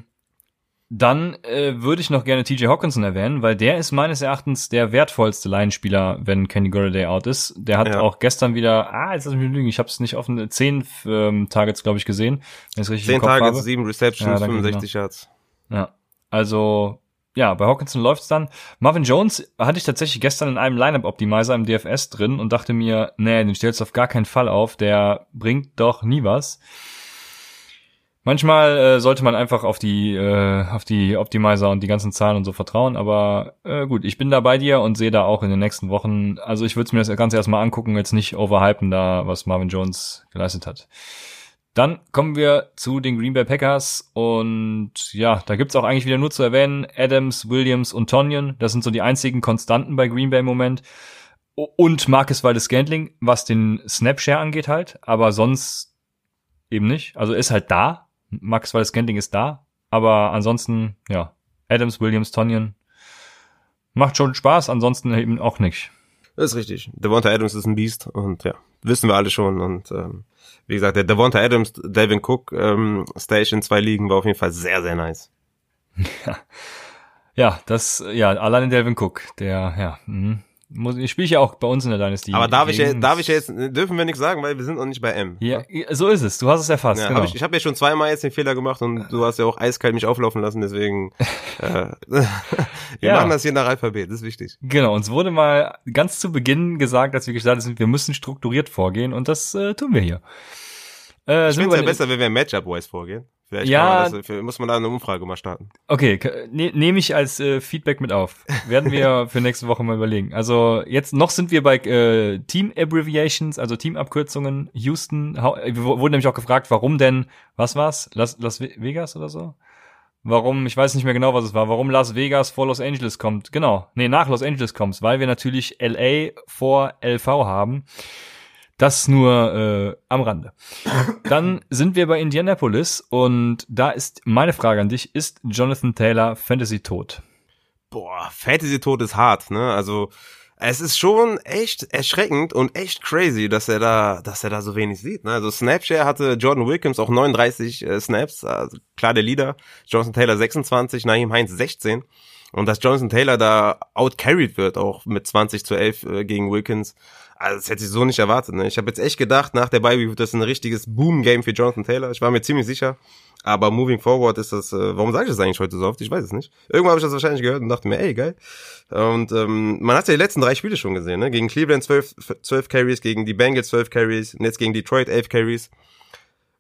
dann äh, würde ich noch gerne TJ Hawkinson erwähnen, weil der ist meines Erachtens der wertvollste Line-Spieler, wenn Kenny Golladay out ist. Der hat ja. auch gestern wieder, ah, jetzt lass mich lügen, ich habe es nicht offen, zehn ähm, Targets, glaube ich, gesehen. Zehn Targets, sieben Receptions, ja, 65 Yards. Ja, also ja, bei Hawkinson läuft's dann. Marvin Jones hatte ich tatsächlich gestern in einem Lineup-Optimizer im DFS drin und dachte mir, nee, den stellst du auf gar keinen Fall auf, der bringt doch nie was. Manchmal äh, sollte man einfach auf die äh, auf die Optimizer und die ganzen Zahlen und so vertrauen, aber äh, gut, ich bin da bei dir und sehe da auch in den nächsten Wochen, also ich würde mir das Ganze erstmal angucken, jetzt nicht overhypen da, was Marvin Jones geleistet hat. Dann kommen wir zu den Green Bay Packers und ja, da gibt's auch eigentlich wieder nur zu erwähnen, Adams, Williams und Tonyan, das sind so die einzigen Konstanten bei Green Bay im Moment. Und Marcus Waldes Scantling, was den Snapshare angeht halt, aber sonst eben nicht. Also ist halt da, Max weil das Scantling ist da, aber ansonsten, ja, Adams, Williams, Tonyan macht schon Spaß, ansonsten eben auch nicht. Das ist richtig. Devonta Adams ist ein Biest und ja, wissen wir alle schon. Und ähm, wie gesagt, der Devonta Adams, Devin Cook ähm, Station zwei Ligen war auf jeden Fall sehr, sehr nice. Ja, *laughs* ja das, ja, alleine Delvin Cook, der, ja, mh, muss, ich spiele ja auch bei uns in der Dynasty. Aber darf ich, ja, darf ich ja jetzt, dürfen wir nichts sagen, weil wir sind noch nicht bei M. Ja, so ist es. Du hast es erfasst. Ja, genau. Hab ich ich habe ja schon zweimal jetzt den Fehler gemacht und du hast ja auch eiskalt mich auflaufen lassen, deswegen *laughs* äh, *laughs* wir ja. machen das hier nach Alphabet, das ist wichtig. Genau, uns wurde mal ganz zu Beginn gesagt, dass wir gestartet sind, wir müssen strukturiert vorgehen und das äh, tun wir hier. Äh, ich finde es ja besser, wenn wir Matchup-wise vorgehen. Vielleicht ja, man das, muss man da eine Umfrage mal starten. Okay, ne, nehme ich als äh, Feedback mit auf. Werden wir *laughs* für nächste Woche mal überlegen. Also jetzt noch sind wir bei äh, Team Abbreviations, also Teamabkürzungen. Houston, wir wurden nämlich auch gefragt, warum denn, was war's? Las, Las Vegas oder so? Warum, ich weiß nicht mehr genau, was es war, warum Las Vegas vor Los Angeles kommt. Genau, nee, nach Los Angeles kommt, weil wir natürlich LA vor LV haben. Das nur äh, am Rande. Dann sind wir bei Indianapolis und da ist meine Frage an dich, ist Jonathan Taylor Fantasy tot? Boah, Fantasy tot ist hart, ne? Also es ist schon echt erschreckend und echt crazy, dass er da, dass er da so wenig sieht. Ne? Also Snapshare hatte Jordan Wilkins auch 39 äh, Snaps, also klar der Leader. Jonathan Taylor 26, Naheem Heinz 16. Und dass Jonathan Taylor da outcarried wird, auch mit 20 zu 11 äh, gegen Wilkins, also das hätte ich so nicht erwartet. Ne? Ich habe jetzt echt gedacht, nach der Bye wird das ein richtiges Boom-Game für Jonathan Taylor. Ich war mir ziemlich sicher. Aber moving forward ist das, äh, warum sage ich das eigentlich heute so oft? Ich weiß es nicht. Irgendwann habe ich das wahrscheinlich gehört und dachte mir, ey, geil. Und ähm, man hat ja die letzten drei Spiele schon gesehen, ne? Gegen Cleveland 12, 12 Carries, gegen die Bengals 12 Carries und jetzt gegen Detroit 11 Carries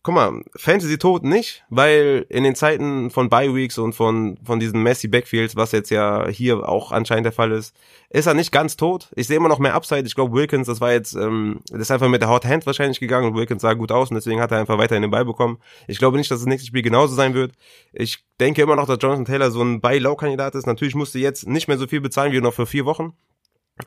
guck mal, Fantasy tot nicht, weil in den Zeiten von Bye Weeks und von von diesen Messi Backfields, was jetzt ja hier auch anscheinend der Fall ist, ist er nicht ganz tot. Ich sehe immer noch mehr Upside. Ich glaube Wilkins, das war jetzt, ähm, das ist einfach mit der Hot Hand wahrscheinlich gegangen und Wilkins sah gut aus und deswegen hat er einfach weiterhin den Ball bekommen. Ich glaube nicht, dass das nächste Spiel genauso sein wird. Ich denke immer noch, dass Jonathan Taylor so ein Buy-Low-Kandidat ist. Natürlich musste jetzt nicht mehr so viel bezahlen wie noch für vier Wochen,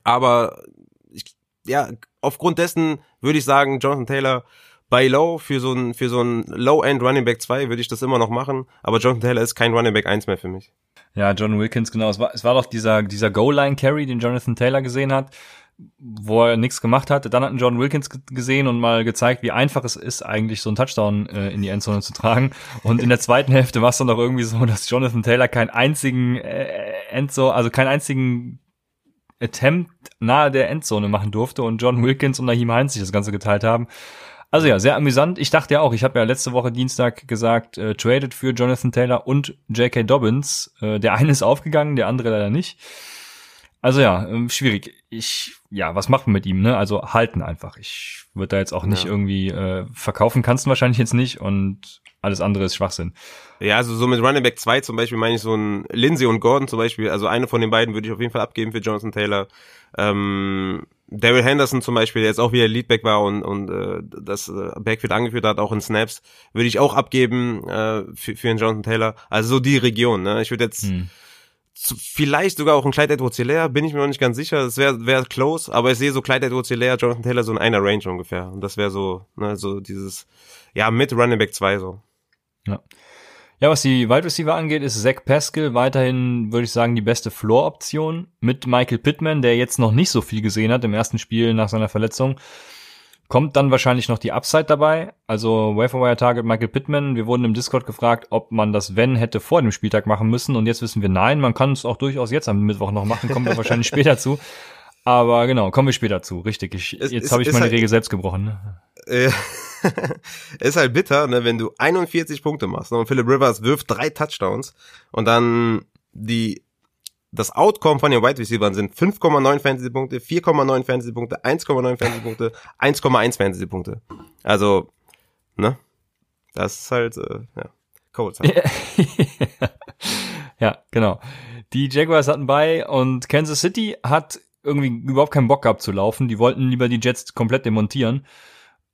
aber ich ja, aufgrund dessen würde ich sagen, Jonathan Taylor bei Low für so ein, für so ein Low-End Running Back 2 würde ich das immer noch machen, aber Jonathan Taylor ist kein Running Back 1 mehr für mich. Ja, John Wilkins, genau. Es war, es war doch dieser, dieser Goal-Line-Carry, den Jonathan Taylor gesehen hat, wo er nichts gemacht hatte. Dann hat John Wilkins gesehen und mal gezeigt, wie einfach es ist, eigentlich so einen Touchdown äh, in die Endzone zu tragen. Und in der zweiten Hälfte war es dann doch irgendwie so, dass Jonathan Taylor keinen einzigen äh, Endzone, also keinen einzigen Attempt nahe der Endzone machen durfte und John Wilkins und Naheem Heinz sich das Ganze geteilt haben. Also ja, sehr amüsant. Ich dachte ja auch, ich habe ja letzte Woche Dienstag gesagt, äh, traded für Jonathan Taylor und J.K. Dobbins. Äh, der eine ist aufgegangen, der andere leider nicht. Also ja, ähm, schwierig. Ich, ja, was macht man mit ihm, ne? Also halten einfach. Ich würde da jetzt auch nicht ja. irgendwie äh, verkaufen, kannst du wahrscheinlich jetzt nicht und alles andere ist Schwachsinn. Ja, also so mit Running Back 2 zum Beispiel meine ich so ein Lindsay und Gordon zum Beispiel, also eine von den beiden würde ich auf jeden Fall abgeben für Jonathan Taylor. Ähm, Daryl Henderson zum Beispiel, der jetzt auch wieder Leadback war und, und äh, das äh, Backfield angeführt hat, auch in Snaps, würde ich auch abgeben äh, für, für den Jonathan Taylor. Also so die Region. Ne? Ich würde jetzt hm. zu, vielleicht sogar auch ein Clyde Edwards Hilaire, bin ich mir noch nicht ganz sicher. Das wäre wär close, aber ich sehe so Clyde Edwards Hilaire, Jonathan Taylor so in einer Range ungefähr. Und das wäre so, ne, so dieses, ja, mit Running Back 2 so. Ja. Ja, was die Wide Receiver angeht, ist Zach Pascal weiterhin, würde ich sagen, die beste Floor-Option mit Michael Pittman, der jetzt noch nicht so viel gesehen hat im ersten Spiel nach seiner Verletzung. Kommt dann wahrscheinlich noch die Upside dabei. Also Waferwire Target Michael Pittman. Wir wurden im Discord gefragt, ob man das Wenn hätte vor dem Spieltag machen müssen. Und jetzt wissen wir nein, man kann es auch durchaus jetzt am Mittwoch noch machen. Kommen wir *laughs* wahrscheinlich später zu. Aber genau, kommen wir später zu. Richtig. Ich, jetzt habe ich meine halt, Regel selbst gebrochen. Ne? *laughs* Ist halt bitter, ne, wenn du 41 Punkte machst ne, und Philip Rivers wirft drei Touchdowns und dann die das Outcome von den Wide Receivers sind 5,9 Fantasy Punkte, 4,9 Fantasy Punkte, 1,9 Fantasy Punkte, 1,1 Fantasy Punkte. Also, ne? Das ist halt äh, ja, Colts. Halt. *laughs* ja, genau. Die Jaguars hatten bei und Kansas City hat irgendwie überhaupt keinen Bock gehabt zu laufen. Die wollten lieber die Jets komplett demontieren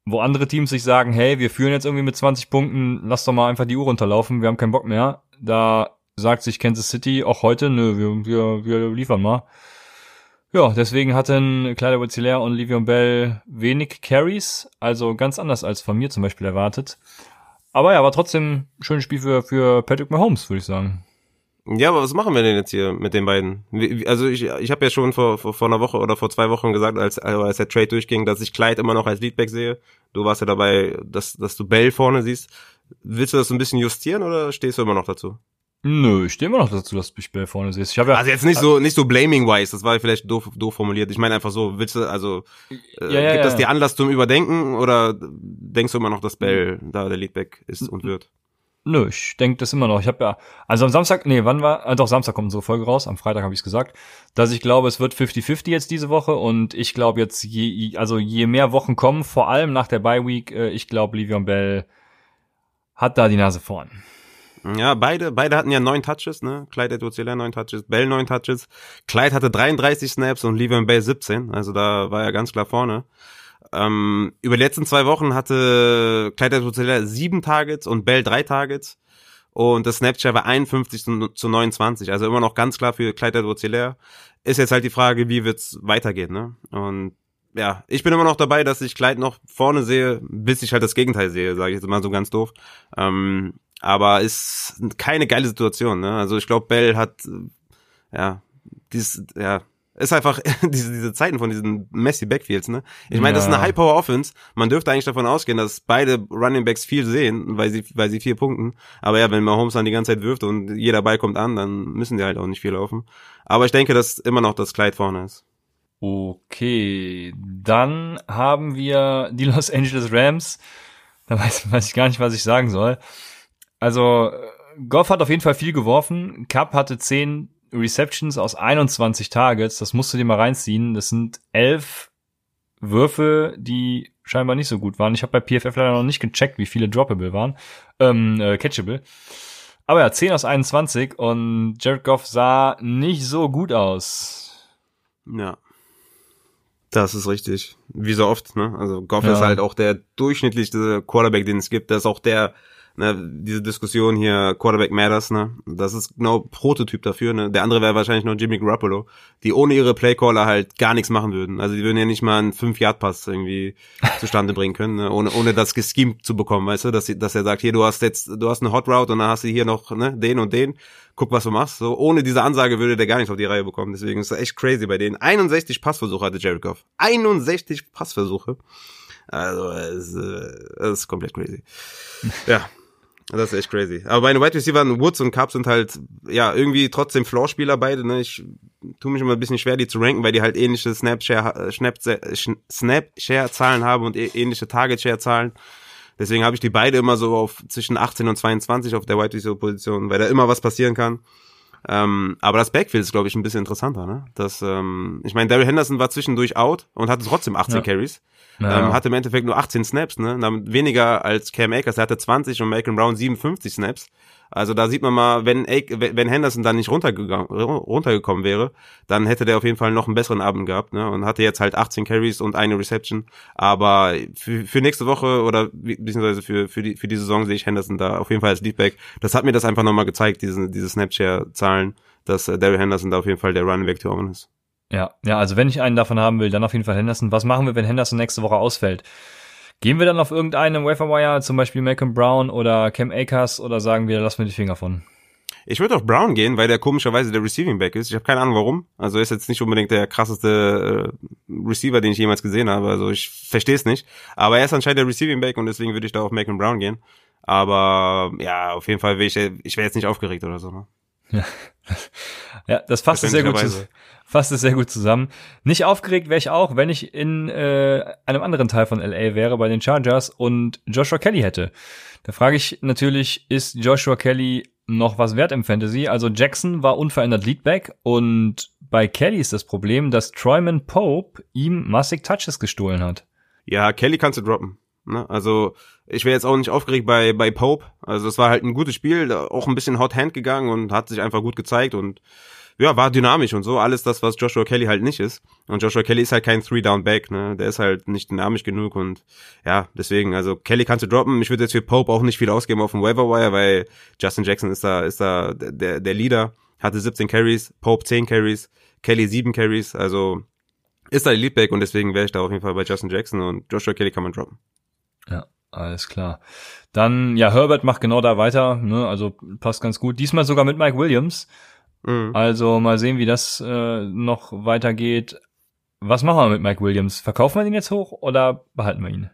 wo andere Teams sich sagen, hey, wir führen jetzt irgendwie mit 20 Punkten, lass doch mal einfach die Uhr runterlaufen, wir haben keinen Bock mehr. Da sagt sich Kansas City auch heute, nö, wir, wir, wir liefern mal. Ja, deswegen hatten Kleider Wozilär und Livion Bell wenig Carries, also ganz anders als von mir zum Beispiel erwartet. Aber ja, war trotzdem ein schönes Spiel für, für Patrick Mahomes, würde ich sagen. Ja, aber was machen wir denn jetzt hier mit den beiden? Also ich, ich habe ja schon vor, vor, vor einer Woche oder vor zwei Wochen gesagt, als, als der Trade durchging, dass ich Clyde immer noch als Leadback sehe. Du warst ja dabei, dass, dass du Bell vorne siehst. Willst du das so ein bisschen justieren oder stehst du immer noch dazu? Nö, ich stehe immer noch dazu, dass du mich Bell vorne siehst. Ich hab ja, also jetzt nicht so nicht so blaming wise, das war vielleicht doof, doof formuliert. Ich meine einfach so, willst du also äh, ja, ja, gibt das dir Anlass zum Überdenken oder denkst du immer noch, dass Bell da der Leadback ist und wird? Nö, ich denke das immer noch. Ich habe ja, also am Samstag, nee, wann war, äh, doch Samstag kommt unsere Folge raus, am Freitag habe ich gesagt, dass ich glaube, es wird 50-50 jetzt diese Woche und ich glaube jetzt, je, also je mehr Wochen kommen, vor allem nach der Bye Week, äh, ich glaube, Livion Bell hat da die Nase vorn. Ja, beide, beide hatten ja neun Touches, ne? Clyde Edwards neun Touches, Bell neun Touches. Clyde hatte 33 Snaps und Livion Bell 17, also da war er ganz klar vorne. Ähm, über die letzten zwei Wochen hatte Clyde Edwards sieben Targets und Bell drei Targets. Und das Snapchat war 51 zu 29, also immer noch ganz klar für Clyde Edwards Ist jetzt halt die Frage, wie wird's weitergehen, ne? Und ja, ich bin immer noch dabei, dass ich Clyde noch vorne sehe, bis ich halt das Gegenteil sehe, sage ich jetzt mal so ganz doof. Ähm, aber ist keine geile Situation, ne? Also ich glaube, Bell hat ja dieses, ja, ist einfach *laughs* diese, diese Zeiten von diesen Messi Backfields, ne? Ich meine, ja. das ist eine High Power Offense. Man dürfte eigentlich davon ausgehen, dass beide Running Backs viel sehen, weil sie, weil sie vier punkten. Aber ja, wenn Mahomes dann die ganze Zeit wirft und jeder Ball kommt an, dann müssen die halt auch nicht viel laufen. Aber ich denke, dass immer noch das Kleid vorne ist. Okay, dann haben wir die Los Angeles Rams. Da weiß, weiß ich gar nicht, was ich sagen soll. Also, Goff hat auf jeden Fall viel geworfen. Cup hatte zehn Receptions aus 21 Targets, das musst du dir mal reinziehen. Das sind elf Würfe, die scheinbar nicht so gut waren. Ich habe bei PFF leider noch nicht gecheckt, wie viele droppable waren, ähm, äh, catchable. Aber ja, 10 aus 21 und Jared Goff sah nicht so gut aus. Ja. Das ist richtig. Wie so oft, ne? Also Goff ja. ist halt auch der durchschnittlichste Quarterback, den es gibt. Das ist auch der ne, diese Diskussion hier, Quarterback Matters, ne, das ist genau Prototyp dafür, ne. Der andere wäre wahrscheinlich noch Jimmy Garoppolo, die ohne ihre Playcaller halt gar nichts machen würden. Also die würden ja nicht mal einen 5-Yard-Pass irgendwie *laughs* zustande bringen können, ne, ohne, ohne das geschemt zu bekommen, weißt du, dass, dass er sagt, hier, du hast jetzt, du hast eine Hot Route und dann hast du hier noch, ne, den und den, guck, was du machst. So, ohne diese Ansage würde der gar nichts auf die Reihe bekommen. Deswegen ist das echt crazy bei denen. 61 Passversuche hatte Jared Goff. 61 Passversuche. Also, es äh, es ist komplett crazy. *laughs* Ja. Das ist echt crazy. Aber bei den Wide Receivers, Woods und Cup sind halt, ja, irgendwie trotzdem Floor-Spieler beide, ne? Ich tue mich immer ein bisschen schwer, die zu ranken, weil die halt ähnliche Snap-Share, Snap-Share-Zahlen haben und ähnliche Target-Share-Zahlen. Deswegen habe ich die beide immer so auf zwischen 18 und 22 auf der Wide Receiver Position, weil da immer was passieren kann. Ähm, aber das Backfield ist, glaube ich, ein bisschen interessanter. Ne? Das, ähm, ich meine, Daryl Henderson war zwischendurch out und hatte trotzdem 18 ja. Carries. Ja. Ähm, hatte im Endeffekt nur 18 Snaps, ne? Damit weniger als Cam Akers, der hatte 20 und Malcolm Brown 57 Snaps. Also da sieht man mal, wenn, wenn Henderson dann nicht runtergegangen, runtergekommen wäre, dann hätte der auf jeden Fall noch einen besseren Abend gehabt ne? und hatte jetzt halt 18 Carries und eine Reception. Aber für, für nächste Woche oder beziehungsweise für, für, die, für die Saison sehe ich Henderson da auf jeden Fall als Leadback. Das hat mir das einfach nochmal gezeigt, diese, diese Snapshare-Zahlen, dass äh, Daryl Henderson da auf jeden Fall der Running Back to ist. Ja, ja, also wenn ich einen davon haben will, dann auf jeden Fall Henderson. Was machen wir, wenn Henderson nächste Woche ausfällt? Gehen wir dann auf irgendeinen Waferwire, zum Beispiel Malcolm Brown oder Cam Akers, oder sagen wir, lassen wir die Finger von? Ich würde auf Brown gehen, weil der komischerweise der Receiving Back ist. Ich habe keine Ahnung warum. Also ist jetzt nicht unbedingt der krasseste äh, Receiver, den ich jemals gesehen habe. Also ich verstehe es nicht. Aber er ist anscheinend der Receiving Back und deswegen würde ich da auf Malcolm Brown gehen. Aber ja, auf jeden Fall will ich, ich wäre jetzt nicht aufgeregt oder so. Ne? Ja. *laughs* ja, das fasst es sehr gut, fasst es sehr gut zusammen. Nicht aufgeregt wäre ich auch, wenn ich in äh, einem anderen Teil von LA wäre, bei den Chargers und Joshua Kelly hätte. Da frage ich natürlich, ist Joshua Kelly noch was wert im Fantasy? Also Jackson war unverändert Leadback und bei Kelly ist das Problem, dass Troyman Pope ihm massig Touches gestohlen hat. Ja, Kelly kannst du droppen. Ne? Also ich wäre jetzt auch nicht aufgeregt bei, bei Pope. Also es war halt ein gutes Spiel, auch ein bisschen Hot Hand gegangen und hat sich einfach gut gezeigt und ja, war dynamisch und so. Alles das, was Joshua Kelly halt nicht ist. Und Joshua Kelly ist halt kein Three-Down-Back, ne? Der ist halt nicht dynamisch genug und ja, deswegen, also Kelly kannst du droppen. Ich würde jetzt für Pope auch nicht viel ausgeben auf dem Waiver Wire, weil Justin Jackson ist da, ist da der, der Leader, hatte 17 Carries, Pope 10 Carries, Kelly 7 Carries, also ist da Leadback und deswegen wäre ich da auf jeden Fall bei Justin Jackson und Joshua Kelly kann man droppen. Ja, alles klar. Dann, ja, Herbert macht genau da weiter, ne? also passt ganz gut. Diesmal sogar mit Mike Williams. Mhm. Also mal sehen, wie das äh, noch weitergeht. Was machen wir mit Mike Williams? Verkaufen wir den jetzt hoch oder behalten wir ihn?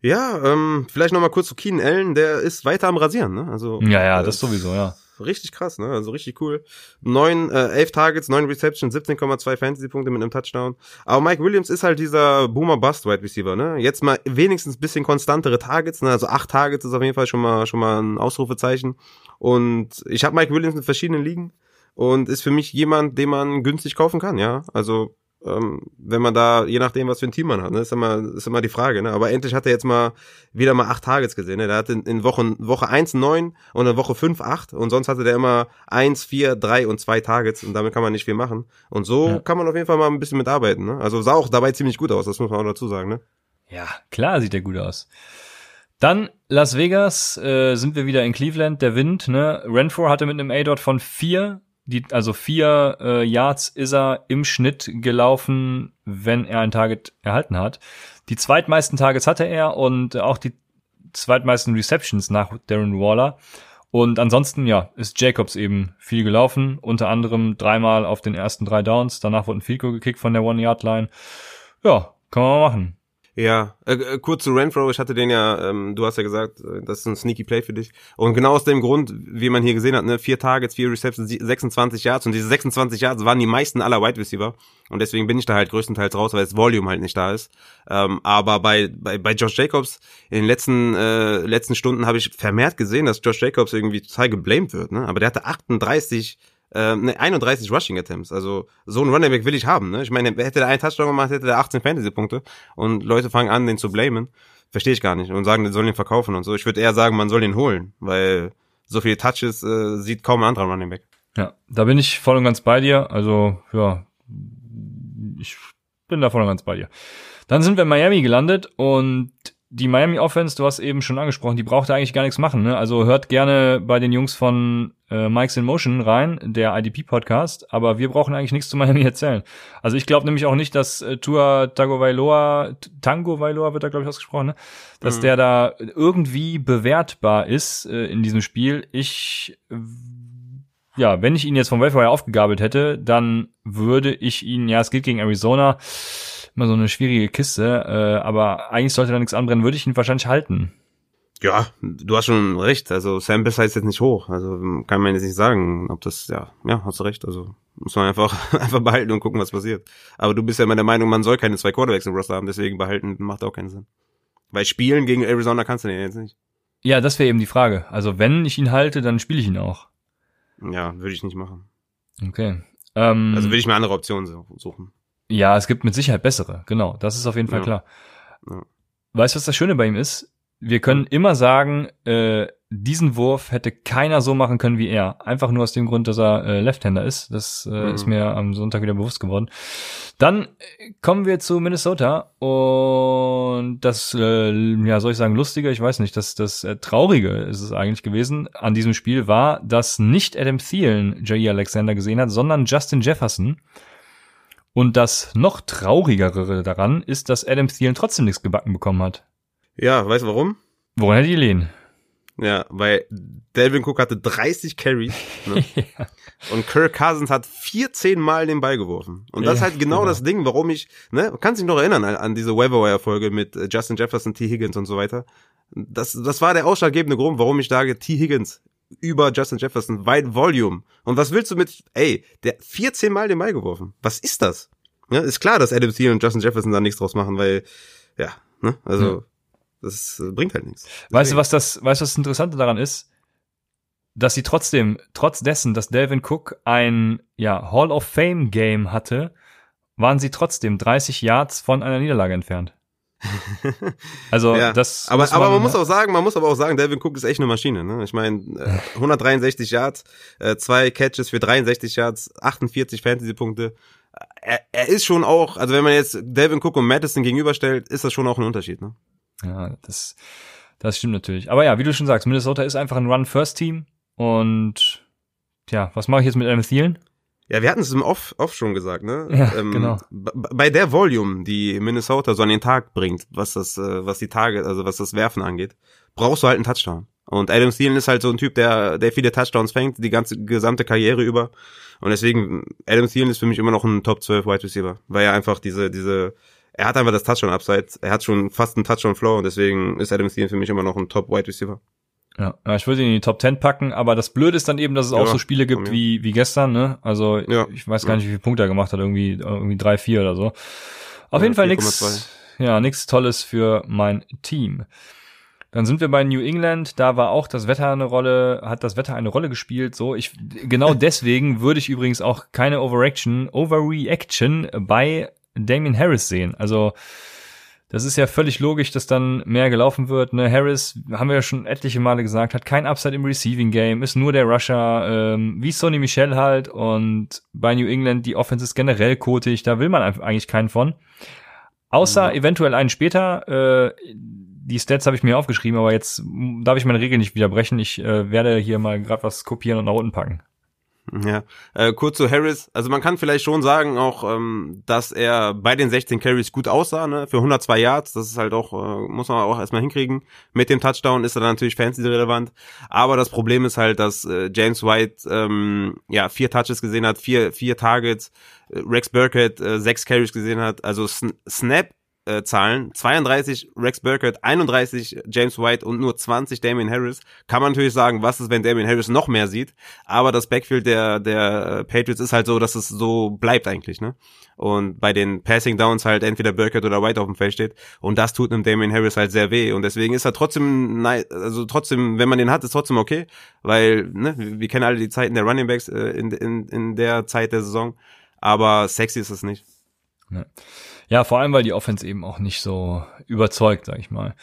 Ja, ähm, vielleicht noch mal kurz zu Keen Allen, der ist weiter am Rasieren, ne? Also Ja, ja, das sowieso, ja richtig krass, ne? Also richtig cool. Neun, äh, elf Targets, neun Receptions, 17,2 Fantasy-Punkte mit einem Touchdown. Aber Mike Williams ist halt dieser Boomer-Bust-Wide Receiver, ne? Jetzt mal wenigstens bisschen konstantere Targets, ne? Also acht Targets ist auf jeden Fall schon mal schon mal ein Ausrufezeichen. Und ich habe Mike Williams in verschiedenen Ligen und ist für mich jemand, den man günstig kaufen kann, ja? Also ähm, wenn man da, je nachdem, was für ein Team man hat, ne, ist immer, ist immer die Frage, ne? Aber endlich hat er jetzt mal wieder mal acht Targets gesehen. Ne? Der hat in, in Wochen, Woche eins neun und in Woche fünf acht und sonst hatte der immer eins, vier, drei und zwei Targets und damit kann man nicht viel machen. Und so ja. kann man auf jeden Fall mal ein bisschen mitarbeiten, ne? Also sah auch dabei ziemlich gut aus, das muss man auch dazu sagen, ne? Ja, klar sieht der gut aus. Dann Las Vegas, äh, sind wir wieder in Cleveland, der Wind, ne? Renfro hatte mit einem A-Dot von vier die, also vier äh, Yards ist er im Schnitt gelaufen, wenn er ein Target erhalten hat. Die zweitmeisten Targets hatte er und auch die zweitmeisten Receptions nach Darren Waller. Und ansonsten, ja, ist Jacobs eben viel gelaufen, unter anderem dreimal auf den ersten drei Downs. Danach wurde ein Fico gekickt von der One-Yard-Line. Ja, kann man machen. Ja, äh, äh, kurz zu Renfro, ich hatte den ja, ähm, du hast ja gesagt, äh, das ist ein sneaky Play für dich. Und genau aus dem Grund, wie man hier gesehen hat, ne, vier Targets, vier Receptions, 26 Yards und diese 26 Yards waren die meisten aller Wide Receiver. Und deswegen bin ich da halt größtenteils raus, weil das Volume halt nicht da ist. Ähm, aber bei, bei, bei Josh Jacobs, in den letzten, äh, letzten Stunden habe ich vermehrt gesehen, dass Josh Jacobs irgendwie total geblamed wird, ne? Aber der hatte 38 äh, ne, 31 Rushing Attempts. Also so ein Running Back will ich haben. Ne? Ich meine, hätte der einen Touchdown gemacht, hätte der 18 Fantasy-Punkte und Leute fangen an, den zu blamen. Verstehe ich gar nicht und sagen, die sollen ihn verkaufen und so. Ich würde eher sagen, man soll ihn holen, weil so viele Touches äh, sieht kaum ein anderer Running Back. Ja, da bin ich voll und ganz bei dir. Also ja, ich bin da voll und ganz bei dir. Dann sind wir in Miami gelandet und die Miami Offense, du hast eben schon angesprochen, die braucht eigentlich gar nichts machen. Ne? Also hört gerne bei den Jungs von äh, Mike's in Motion rein, der IDP-Podcast, aber wir brauchen eigentlich nichts zu Miami erzählen. Also ich glaube nämlich auch nicht, dass äh, Tua Tagovailoa, Tango Vailoa wird da glaube ich ausgesprochen, ne? dass Mhm. der da irgendwie bewertbar ist äh, in diesem Spiel. Ich ja, wenn ich ihn jetzt vom Waiver aufgegabelt hätte, dann würde ich ihn, ja, es geht gegen Arizona, immer so eine schwierige Kiste, äh, aber eigentlich sollte da nichts anbrennen, würde ich ihn wahrscheinlich halten. Ja, du hast schon recht. Also Sample Size ist jetzt nicht hoch. Also kann man jetzt nicht sagen, ob das, ja, ja, hast du recht. Also muss man einfach, *laughs* einfach behalten und gucken, was passiert. Aber du bist ja immer der Meinung, man soll keine zwei Quarterbacks im Roster haben, deswegen behalten macht auch keinen Sinn. Weil spielen gegen Arizona kannst du den jetzt nicht. Ja, das wäre eben die Frage. Also wenn ich ihn halte, dann spiele ich ihn auch. Ja, würde ich nicht machen. Okay. Ähm, Also würde ich mir andere Optionen suchen. Ja, es gibt mit Sicherheit bessere. Genau, das ist auf jeden Fall Ja. klar. Ja. Weißt du, was das Schöne bei ihm ist? Wir können immer sagen, äh, diesen Wurf hätte keiner so machen können wie er. Einfach nur aus dem Grund, dass er äh, Left-Hander ist. Das äh, Mhm. ist mir am Sonntag wieder bewusst geworden. Dann äh, kommen wir zu Minnesota und das, äh, ja, soll ich sagen, lustige, ich weiß nicht, das, das äh, Traurige ist es eigentlich gewesen an diesem Spiel war, dass nicht Adam Thielen Jair Alexander gesehen hat, sondern Justin Jefferson. Und das noch traurigere daran ist, dass Adam Thielen trotzdem nichts gebacken bekommen hat. Ja, weißt du warum? Woran hätte die lehnen? Ja, weil Delvin Cook hatte 30 Carries ne? *laughs* und Kirk Cousins hat 14 Mal den Ball geworfen. Und das ist Ja, halt genau, genau. das Ding, warum ich, ne, kannst dich noch erinnern an, an diese Waiver-Wire-Folge mit äh, Justin Jefferson, T. Higgins und so weiter. Das, das war der ausschlaggebende Grund, warum ich sage, T. Higgins über Justin Jefferson, weit Volume. Und was willst du mit, ey, der 14 Mal den Ball geworfen. Was ist das? Ja, ist klar, dass Adam Thielen und Justin Jefferson da nichts draus machen, weil, ja, ne, also, Ja. das bringt halt nichts. Weißt du, was das, weißt du, was das Interessante daran ist? Dass sie trotzdem, trotz dessen, dass Delvin Cook ein, ja, Hall of Fame Game hatte, waren sie trotzdem 30 Yards von einer Niederlage entfernt. *laughs* Also, Ja, das. aber, aber man muss auch sagen, man muss aber auch sagen, Delvin Cook ist echt eine Maschine. Ne? Ich meine, äh, 163 Yards, äh, zwei Catches für 63 Yards, 48 Fantasy-Punkte. Er, er ist schon auch, also wenn man jetzt Delvin Cook und Madison gegenüberstellt, ist das schon auch ein Unterschied. Ne? Ja, das, das stimmt natürlich. Aber ja, wie du schon sagst, Minnesota ist einfach ein Run-First-Team und, tja, was mache ich jetzt mit Adam Thielen? Ja, wir hatten es im Off, Off schon gesagt, ne? Ja, genau. b- Bei der Volume, die Minnesota so an den Tag bringt, was das, äh, was die Tage, also was das Werfen angeht, brauchst du halt einen Touchdown. Und Adam Thielen ist halt so ein Typ, der, der viele Touchdowns fängt, die ganze gesamte Karriere über. Und deswegen, Adam Thielen ist für mich immer noch ein Top 12 Wide Receiver, weil er einfach diese, diese, er hat einfach das Touchdown-Upside, er hat schon fast einen Touchdown-Flow und deswegen ist Adam Thielen für mich immer noch ein Top Wide Receiver. Ja, ich würde ihn in die Top 10 packen, aber das Blöde ist dann eben, dass es auch Ja, so Spiele gibt wie, wie gestern, ne? Also Ja, ich weiß gar nicht, wie viele Punkte er gemacht hat, irgendwie, irgendwie drei, vier oder so. Auf jeden Fall 4,2. nix, ja, nix Tolles für mein Team. Dann sind wir bei New England, da war auch das Wetter eine Rolle, hat das Wetter eine Rolle gespielt, so. Ich, genau *laughs* deswegen würde ich übrigens auch keine Overreaction, Overreaction bei Damien Harris sehen. Also, das ist ja völlig logisch, dass dann mehr gelaufen wird. Ne? Harris, haben wir ja schon etliche Male gesagt, hat kein Upside im Receiving Game, ist nur der Rusher, ähm, wie Sonny Michel halt. Und bei New England, die Offense ist generell kotig, da will man eigentlich keinen von. Außer eventuell einen später. Äh, die Stats habe ich mir aufgeschrieben, aber jetzt darf ich meine Regel nicht widerbrechen. Ich äh, werde hier mal gerade was kopieren und nach unten packen. Ja, äh, kurz zu Harris. Also man kann vielleicht schon sagen auch, ähm, dass er bei den 16 Carries gut aussah, ne? Für 102 Yards. Das ist halt auch, äh, muss man auch erstmal hinkriegen. Mit dem Touchdown ist er dann natürlich fantasy-relevant. Aber das Problem ist halt, dass äh, James White ähm, ja vier Touches gesehen hat, vier, vier Targets. Äh, Rex Burkhead äh, sechs Carries gesehen hat. Also Sn Snap äh, Zahlen, 32 Rex Burkhead, 31 James White und nur 20 Damian Harris, kann man natürlich sagen, was ist, wenn Damian Harris noch mehr sieht, aber das Backfield der, der Patriots ist halt so, dass es so bleibt eigentlich, ne? Und bei den Passing Downs halt entweder Burkhead oder White auf dem Feld steht. Und das tut einem Damian Harris halt sehr weh. Und deswegen ist er trotzdem, nei- also trotzdem, wenn man den hat, ist trotzdem okay, weil, ne, wir wir kennen alle die Zeiten der Running Backs äh, in, in, in der Zeit der Saison, aber sexy ist es nicht. Ja, vor allem, weil die Offense eben auch nicht so überzeugt, sag ich mal.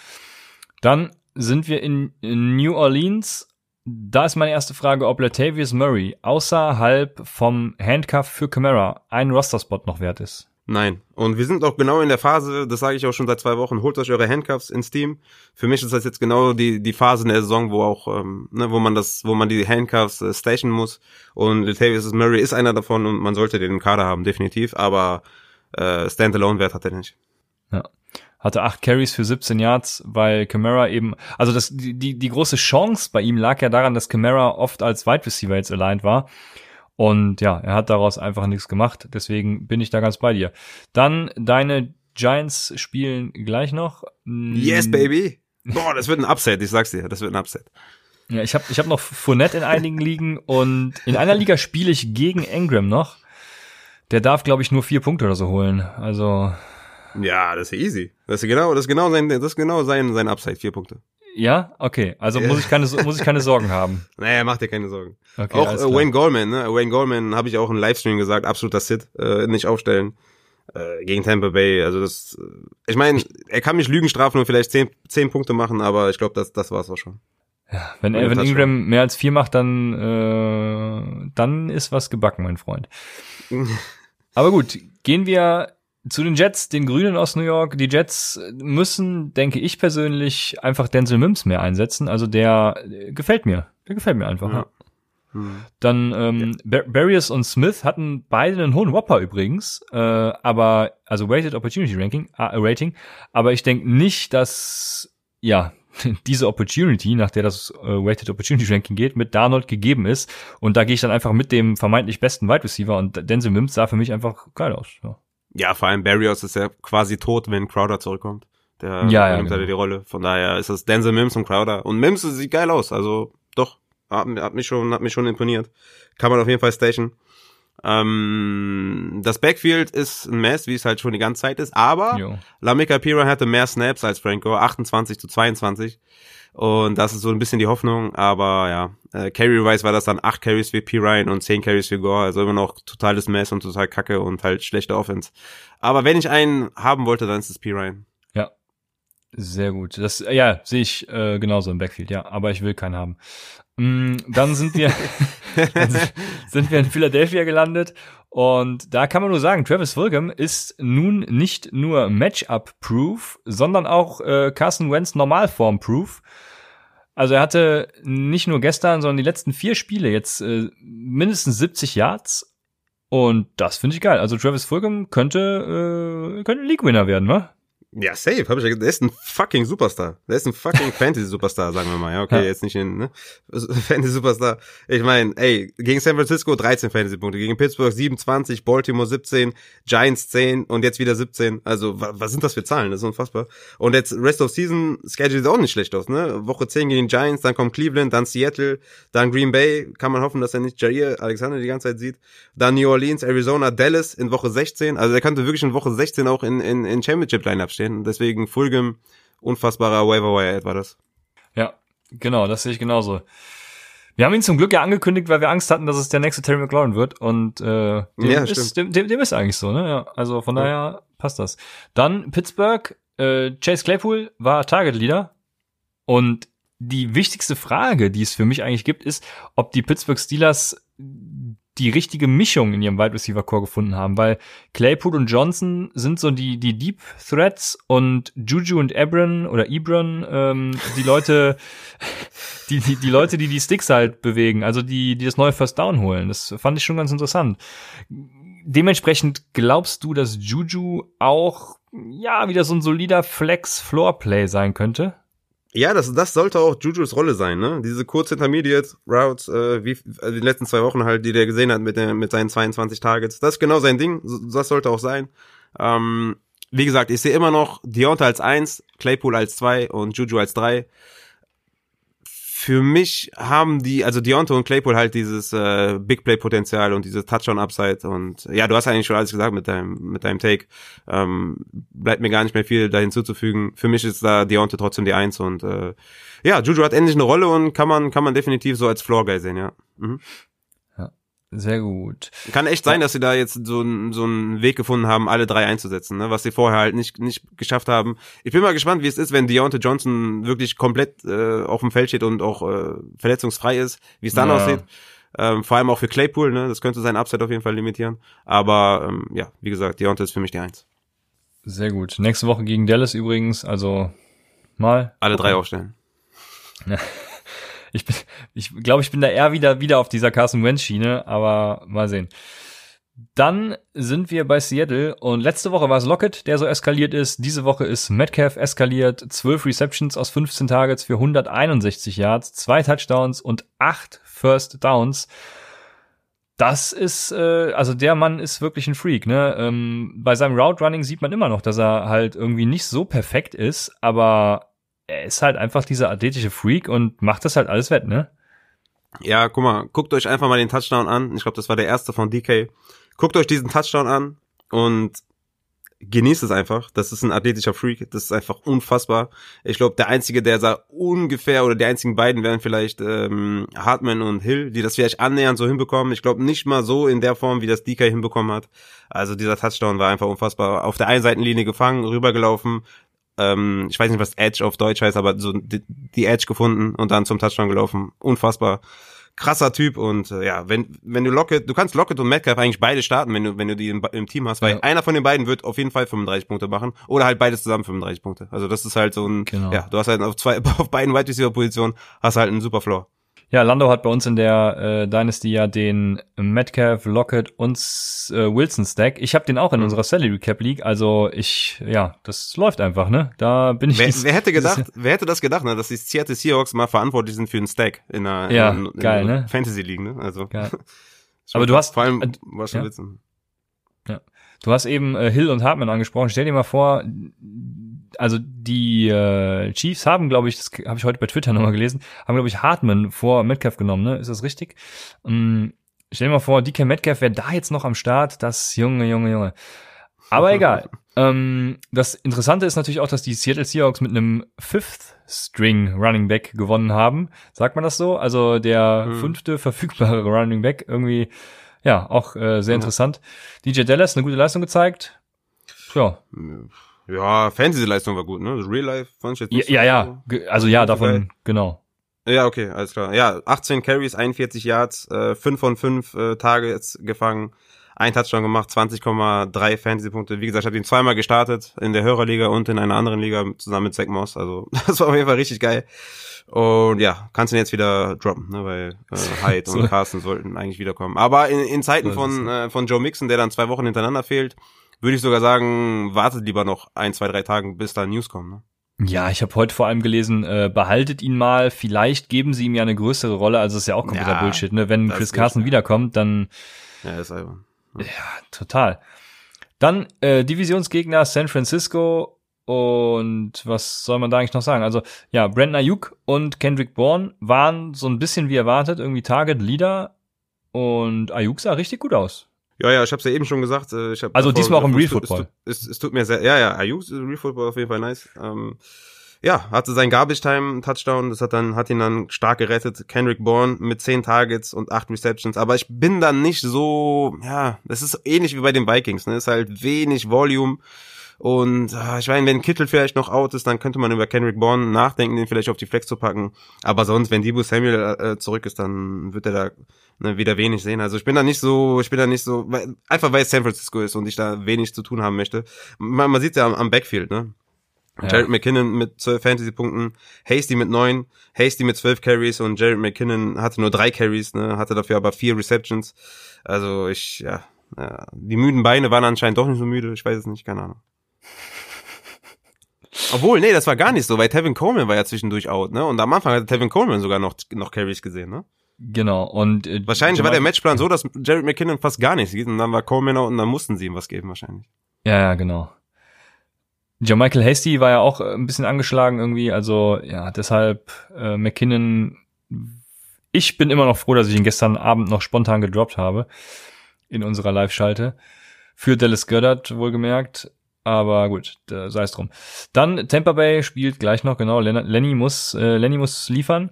Dann sind wir in, in New Orleans. Da ist meine erste Frage, ob Latavius Murray außerhalb vom Handcuff für Camara ein Roster-Spot noch wert ist. Nein. Und wir sind auch genau in der Phase, das sage ich auch schon seit zwei Wochen, holt euch eure Handcuffs in Steam. Für mich ist das jetzt genau die, die Phase in der Saison, wo auch, ähm, ne, wo man das, wo man die Handcuffs äh, stationen muss. Und Latavius Murray ist einer davon und man sollte den im Kader haben, definitiv. Aber äh, Standalone-Wert hat er nicht. Ja. Hatte acht Carries für 17 Yards, weil Camara eben, also das, die, die, die große Chance bei ihm lag ja daran, dass Camara oft als Wide Receiver jetzt aligned war. Und ja, er hat daraus einfach nichts gemacht. Deswegen bin ich da ganz bei dir. Dann deine Giants spielen gleich noch. Yes, baby. Boah, das wird ein Upset, ich sag's dir, das wird ein Upset. Ja, ich habe ich hab noch Fournette in einigen Ligen und in einer Liga spiele ich gegen Engram noch. Der darf, glaube ich, nur vier Punkte oder so holen. Also. Ja, das ist easy. Das ist genau, das ist genau sein, das ist genau sein, sein Upside, vier Punkte. Ja, okay. Also muss ich keine muss ich keine Sorgen haben. *laughs* Naja, mach dir keine Sorgen. Okay, auch äh, Wayne Goldman, ne? Wayne Goldman habe ich auch im Livestream gesagt, absoluter Sit, äh, nicht aufstellen äh, gegen Tampa Bay. Also das, äh, ich meine, er kann mich Lügen strafen und vielleicht zehn, zehn Punkte machen, aber ich glaube, das das war's auch schon. Ja, wenn, wenn Ingram mehr als vier macht, dann äh, dann ist was gebacken, mein Freund. *laughs* aber gut, gehen wir zu den Jets, den Grünen aus New York. Die Jets müssen, denke ich persönlich, einfach Denzel Mims mehr einsetzen. Also der äh, gefällt mir. Der gefällt mir einfach. Ja. Hm. Dann ähm, ja. Barriers und Smith hatten beide einen hohen Whopper übrigens, äh, aber also Weighted Opportunity Ranking, äh, Rating. Aber ich denke nicht, dass ja *laughs* diese Opportunity, nach der das äh, Weighted Opportunity Ranking geht, mit Darnold gegeben ist. Und da gehe ich dann einfach mit dem vermeintlich besten Wide Receiver und Denzel Mims sah für mich einfach geil aus. Ja. Ja, vor allem Barrios ist ja quasi tot, wenn Crowder zurückkommt. Der ja, ja, nimmt genau. die Rolle. Von daher ist das Denzel Mims und Crowder. Und Mims sieht geil aus. Also doch, hat, hat mich schon, hat mich schon imponiert. Kann man auf jeden Fall station. Ähm, das Backfield ist ein Mess, wie es halt schon die ganze Zeit ist, aber Lamika Pira hatte mehr Snaps als Franco, 28 zu 22. Und das ist so ein bisschen die Hoffnung, aber ja, äh, Carry-wise war das dann acht Carries für P. Ryan und zehn Carries für Gore, also immer noch totales Mess und total kacke und halt schlechte Offense. Aber wenn ich einen haben wollte, dann ist es P. Ryan. Sehr gut. Das, ja, sehe ich äh, genauso im Backfield, ja, aber ich will keinen haben. Mm, dann sind wir, *laughs* sind wir in Philadelphia gelandet und da kann man nur sagen, Travis Fulgham ist nun nicht nur Matchup-proof, sondern auch äh, Carson Wentz Normalform-proof. Also er hatte nicht nur gestern, sondern die letzten vier Spiele jetzt äh, mindestens 70 Yards. Und das finde ich geil. Also Travis Fulgham könnte, äh, könnte League-Winner werden, wa? Ja, safe, hab ich ja gesagt. Der ist ein fucking Superstar. Der ist ein fucking *laughs* Fantasy-Superstar, sagen wir mal. Ja, okay, ja. jetzt nicht in, ne? *laughs* Fantasy-Superstar. Ich meine, ey, gegen San Francisco 13 Fantasy-Punkte, gegen Pittsburgh 27, Baltimore 17, Giants 10 und jetzt wieder 17. Also, wa was sind das für Zahlen? Das ist unfassbar. Und jetzt Rest of Season Schedule sieht auch nicht schlecht aus, ne? Woche 10 gegen Giants, dann kommt Cleveland, dann Seattle, dann Green Bay. Kann man hoffen, dass er nicht Jair Alexander die ganze Zeit sieht. Dann New Orleans, Arizona, Dallas in Woche 16. Also, er könnte wirklich in Woche 16 auch in, in, in Championship-Line-Up stehen stehen. Deswegen Fulgham, unfassbarer Waiver Wire war das. Ja, genau, das sehe ich genauso. Wir haben ihn zum Glück ja angekündigt, weil wir Angst hatten, dass es der nächste Terry McLaurin wird. Und äh, dem, ja, ist, dem, dem, dem ist eigentlich so, ne? Ja, also von ja. daher passt das. Dann Pittsburgh, äh, Chase Claypool war Target Leader. Und die wichtigste Frage, die es für mich eigentlich gibt, ist, ob die Pittsburgh Steelers die richtige Mischung in ihrem Wide Receiver Core gefunden haben, weil Claypool und Johnson sind so die die Deep Threats und Juju und Ebron oder Ebron ähm, die Leute *laughs* die, die die Leute, die die Sticks halt bewegen, also die die das neue First Down holen. Das fand ich schon ganz interessant. Dementsprechend glaubst du, dass Juju auch ja wieder so ein solider Flex Floor Play sein könnte? Ja, das, das sollte auch Jujus Rolle sein, ne? Diese kurz Intermediate Routes, äh, wie also die letzten zwei Wochen halt, die der gesehen hat mit, der, mit seinen 22 Targets. Das ist genau sein Ding. Das sollte auch sein. Ähm, wie gesagt, ich sehe immer noch Deonta als eins, Claypool als zwei und Juju als drei für mich haben die, also Deontay und Claypool halt dieses äh, Big Play Potenzial und dieses Touchdown Upside und ja, du hast eigentlich schon alles gesagt mit deinem mit deinem Take. Ähm, bleibt mir gar nicht mehr viel da hinzuzufügen. Für mich ist da Deontay trotzdem die Eins und äh, ja, Juju hat endlich eine Rolle und kann man kann man definitiv so als Floor Guy sehen, ja. Mhm. Sehr gut. Kann echt sein, dass sie da jetzt so, so einen Weg gefunden haben, alle drei einzusetzen, ne? was sie vorher halt nicht, nicht geschafft haben. Ich bin mal gespannt, wie es ist, wenn Deontay Johnson wirklich komplett äh, auf dem Feld steht und auch äh, verletzungsfrei ist, wie es dann ja. aussieht. Ähm, vor allem auch für Claypool, ne? Das könnte sein Upside auf jeden Fall limitieren. Aber ähm, ja, wie gesagt, Deontay ist für mich die Eins. Sehr gut. Nächste Woche gegen Dallas übrigens, also mal. Alle drei aufstellen. *laughs* Ich bin, ich glaube, ich bin da eher wieder, wieder auf dieser Carson Wentz Schiene, aber mal sehen. Dann sind wir bei Seattle und letzte Woche war es Lockett, der so eskaliert ist. Diese Woche ist Metcalf eskaliert. 12 Receptions aus 15 Targets für 161 Yards, zwei Touchdowns und acht First Downs. Das ist, äh, also der Mann ist wirklich ein Freak, ne? Ähm, bei seinem Route Running sieht man immer noch, dass er halt irgendwie nicht so perfekt ist, aber er ist halt einfach dieser athletische Freak und macht das halt alles wett, ne? Ja, guck mal, guckt euch einfach mal den Touchdown an. Ich glaube, das war der erste von DK. Guckt euch diesen Touchdown an und genießt es einfach. Das ist ein athletischer Freak. Das ist einfach unfassbar. Ich glaube, der einzige, der sah ungefähr oder die einzigen beiden wären vielleicht ähm, Hartman und Hill, die das vielleicht annähernd so hinbekommen. Ich glaube nicht mal so in der Form, wie das DK hinbekommen hat. Also dieser Touchdown war einfach unfassbar. Auf der einen Seitenlinie gefangen, rübergelaufen, ähm, ich weiß nicht, was Edge auf Deutsch heißt, aber so die, die Edge gefunden und dann zum Touchdown gelaufen. Unfassbar krasser Typ und äh, ja, wenn wenn du Lockett, du kannst Lockett und Metcalf eigentlich beide starten, wenn du wenn du die im, im Team hast, weil ja. einer von den beiden wird auf jeden Fall 35 Punkte machen oder halt beides zusammen 35 Punkte. Also das ist halt so ein genau. ja, du hast halt auf zwei *laughs* auf beiden Wide Receiver Positionen hast halt einen super Floor. Ja, Lando hat bei uns in der äh, Dynasty ja den Metcalf, Lockett und äh, Wilson Stack. Ich habe den auch in mhm. unserer Salary Cap League. Also ich, ja, das läuft einfach, ne? Da bin ich. Wer, wer hätte gedacht, wer hätte das gedacht, ne, dass die Seattle Seahawks mal verantwortlich sind für einen Stack in einer, ja, in, in, geil, in ne? Fantasy League, ne? Also. Geil. *laughs* Aber du hast vor allem äh, was schon ja. Wilson. Ja. Du hast eben äh, Hill und Hartman angesprochen. Stell dir mal vor, also die äh, Chiefs haben, glaube ich, das habe ich heute bei Twitter nochmal gelesen, haben, glaube ich, Hartman vor Metcalf genommen, ne? Ist das richtig? Ähm, stell dir mal vor, DK Metcalf wäre da jetzt noch am Start. Das Junge, Junge, Junge. Aber *laughs* egal. ähm, das Interessante ist natürlich auch, dass die Seattle Seahawks mit einem Fifth String Running Back gewonnen haben. Sagt man das so? Also der Hm. fünfte verfügbare *laughs* Running Back. Irgendwie, ja, auch äh, sehr interessant. DJ Dallas, eine gute Leistung gezeigt. Ja, Ja, Fantasy-Leistung war gut, ne? Das Real Life fand ich jetzt ja, nicht ja, so. ja. Ge- also ja, davon, genau. Ja, okay, alles klar. Ja, 18 Carries, 41 Yards, äh, 5 von 5 äh, Targets gefangen, ein Touchdown gemacht, 20,3 Fantasy-Punkte. Wie gesagt, ich habe ihn zweimal gestartet, in der Hörerliga und in einer anderen Liga zusammen mit Zach Moss. Also *laughs* das war auf jeden Fall richtig geil. Und ja, kannst ihn jetzt wieder droppen, ne, weil äh, Hyde So. *laughs* und Carsten sollten eigentlich wiederkommen. Aber in, in Zeiten von, äh, von Joe Mixon, der dann zwei Wochen hintereinander fehlt, würde ich sogar sagen, wartet lieber noch ein, zwei, drei Tagen, bis da News kommen. Ne? Ja, ich habe heute vor allem gelesen, äh, behaltet ihn mal, vielleicht geben sie ihm ja eine größere Rolle, also ist ja auch kompletter Ja, Bullshit, ne? Wenn Chris Carson wiederkommt, dann Ja, ist albern. ja, total. Dann äh, Divisionsgegner San Francisco und was soll man da eigentlich noch sagen? Also ja, Brandon Ayuk und Kendrick Bourne waren so ein bisschen wie erwartet, irgendwie Target Leader und Ayuk sah richtig gut aus. Ja, ja, ich hab's ja eben schon gesagt. äh, Ich hab Also diesmal auch im Real es tut- Football. Es, es, es tut mir sehr, ja, ja, Ayuk, Real Football auf jeden Fall nice. Ähm, ja, hatte sein Garbage Time Touchdown, das hat dann, hat ihn dann stark gerettet. Kendrick Bourne mit 10 Targets und 8 Receptions. Aber ich bin dann nicht so, ja, das ist ähnlich wie bei den Vikings, ne, ist halt wenig Volume. Und ah, ich meine, wenn Kittel vielleicht noch out ist, dann könnte man über Kendrick Bourne nachdenken, den vielleicht auf die Flex zu packen. Aber sonst, wenn Debo Samuel äh, zurück ist, dann wird er da ne, wieder wenig sehen. Also ich bin da nicht so, ich bin da nicht so, weil, einfach weil es San Francisco ist und ich da wenig zu tun haben möchte. Man, man sieht ja am, am Backfield, ne? Ja. Jared McKinnon mit 12 Fantasy-Punkten, Hasty mit 9, Hasty mit 12 Carries und Jared McKinnon hatte nur drei Carries, ne, hatte dafür aber vier Receptions. Also ich, ja, ja, die müden Beine waren anscheinend doch nicht so müde, ich weiß es nicht, keine Ahnung. Obwohl, nee, das war gar nicht so, weil Tevin Coleman war ja zwischendurch out, ne? Und am Anfang hatte Tevin Coleman sogar noch, noch Carries gesehen, ne? Genau. Und äh, Wahrscheinlich war der Jamal- Matchplan so, dass Jared McKinnon fast gar nichts sieht und dann war Coleman out und dann mussten sie ihm was geben wahrscheinlich. Ja, ja, genau. Michael Hasty war ja auch äh, ein bisschen angeschlagen irgendwie, also ja, deshalb äh, McKinnon. Ich bin immer noch froh, dass ich ihn gestern Abend noch spontan gedroppt habe in unserer Live-Schalte für Dallas Goddard wohlgemerkt. Aber gut, da sei es drum. Dann Tampa Bay spielt gleich noch genau. Len Lenny muss äh, Lenny muss liefern.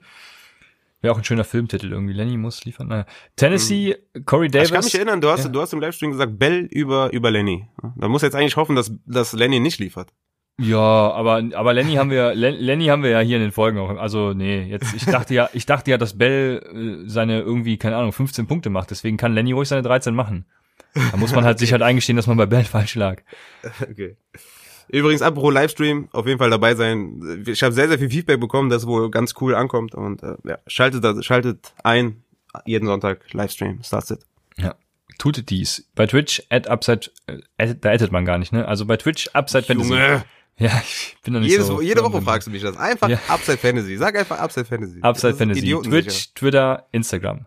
Wäre auch ein schöner Filmtitel irgendwie. Lenny muss liefern. Naja. Tennessee, Corey Davis. Ich kann mich erinnern, du hast, Ja. du hast im Livestream gesagt, Bell über, über Lenny. Da muss jetzt eigentlich hoffen, dass, dass Lenny nicht liefert. Ja, aber aber Lenny haben wir Lenny haben wir ja hier in den Folgen auch. Also nee, jetzt ich dachte ja, ich dachte ja, dass Bell äh, seine irgendwie keine Ahnung 15 Punkte macht. Deswegen kann Lenny ruhig seine 13 machen. Da muss man halt sich halt eingestehen, dass man bei Bell falsch lag. Okay. Übrigens, apropos Livestream, auf jeden Fall dabei sein. Ich habe sehr, sehr viel Feedback bekommen, das wohl ganz cool ankommt. Und äh, ja, schaltet, schaltet ein, jeden Sonntag Livestream, starts it. Ja, tut dies. Bei Twitch, at Upside, äh, da addet man gar nicht, ne? Also bei Twitch, Upside Fantasy. Junge. Ja, ich bin noch nicht Jedes, so. Jede Woche fragst du mich das. Einfach Ja. Upside Fantasy. Sag einfach Upside Fantasy. Upside Das Fantasy. Twitch, Twitter, Instagram.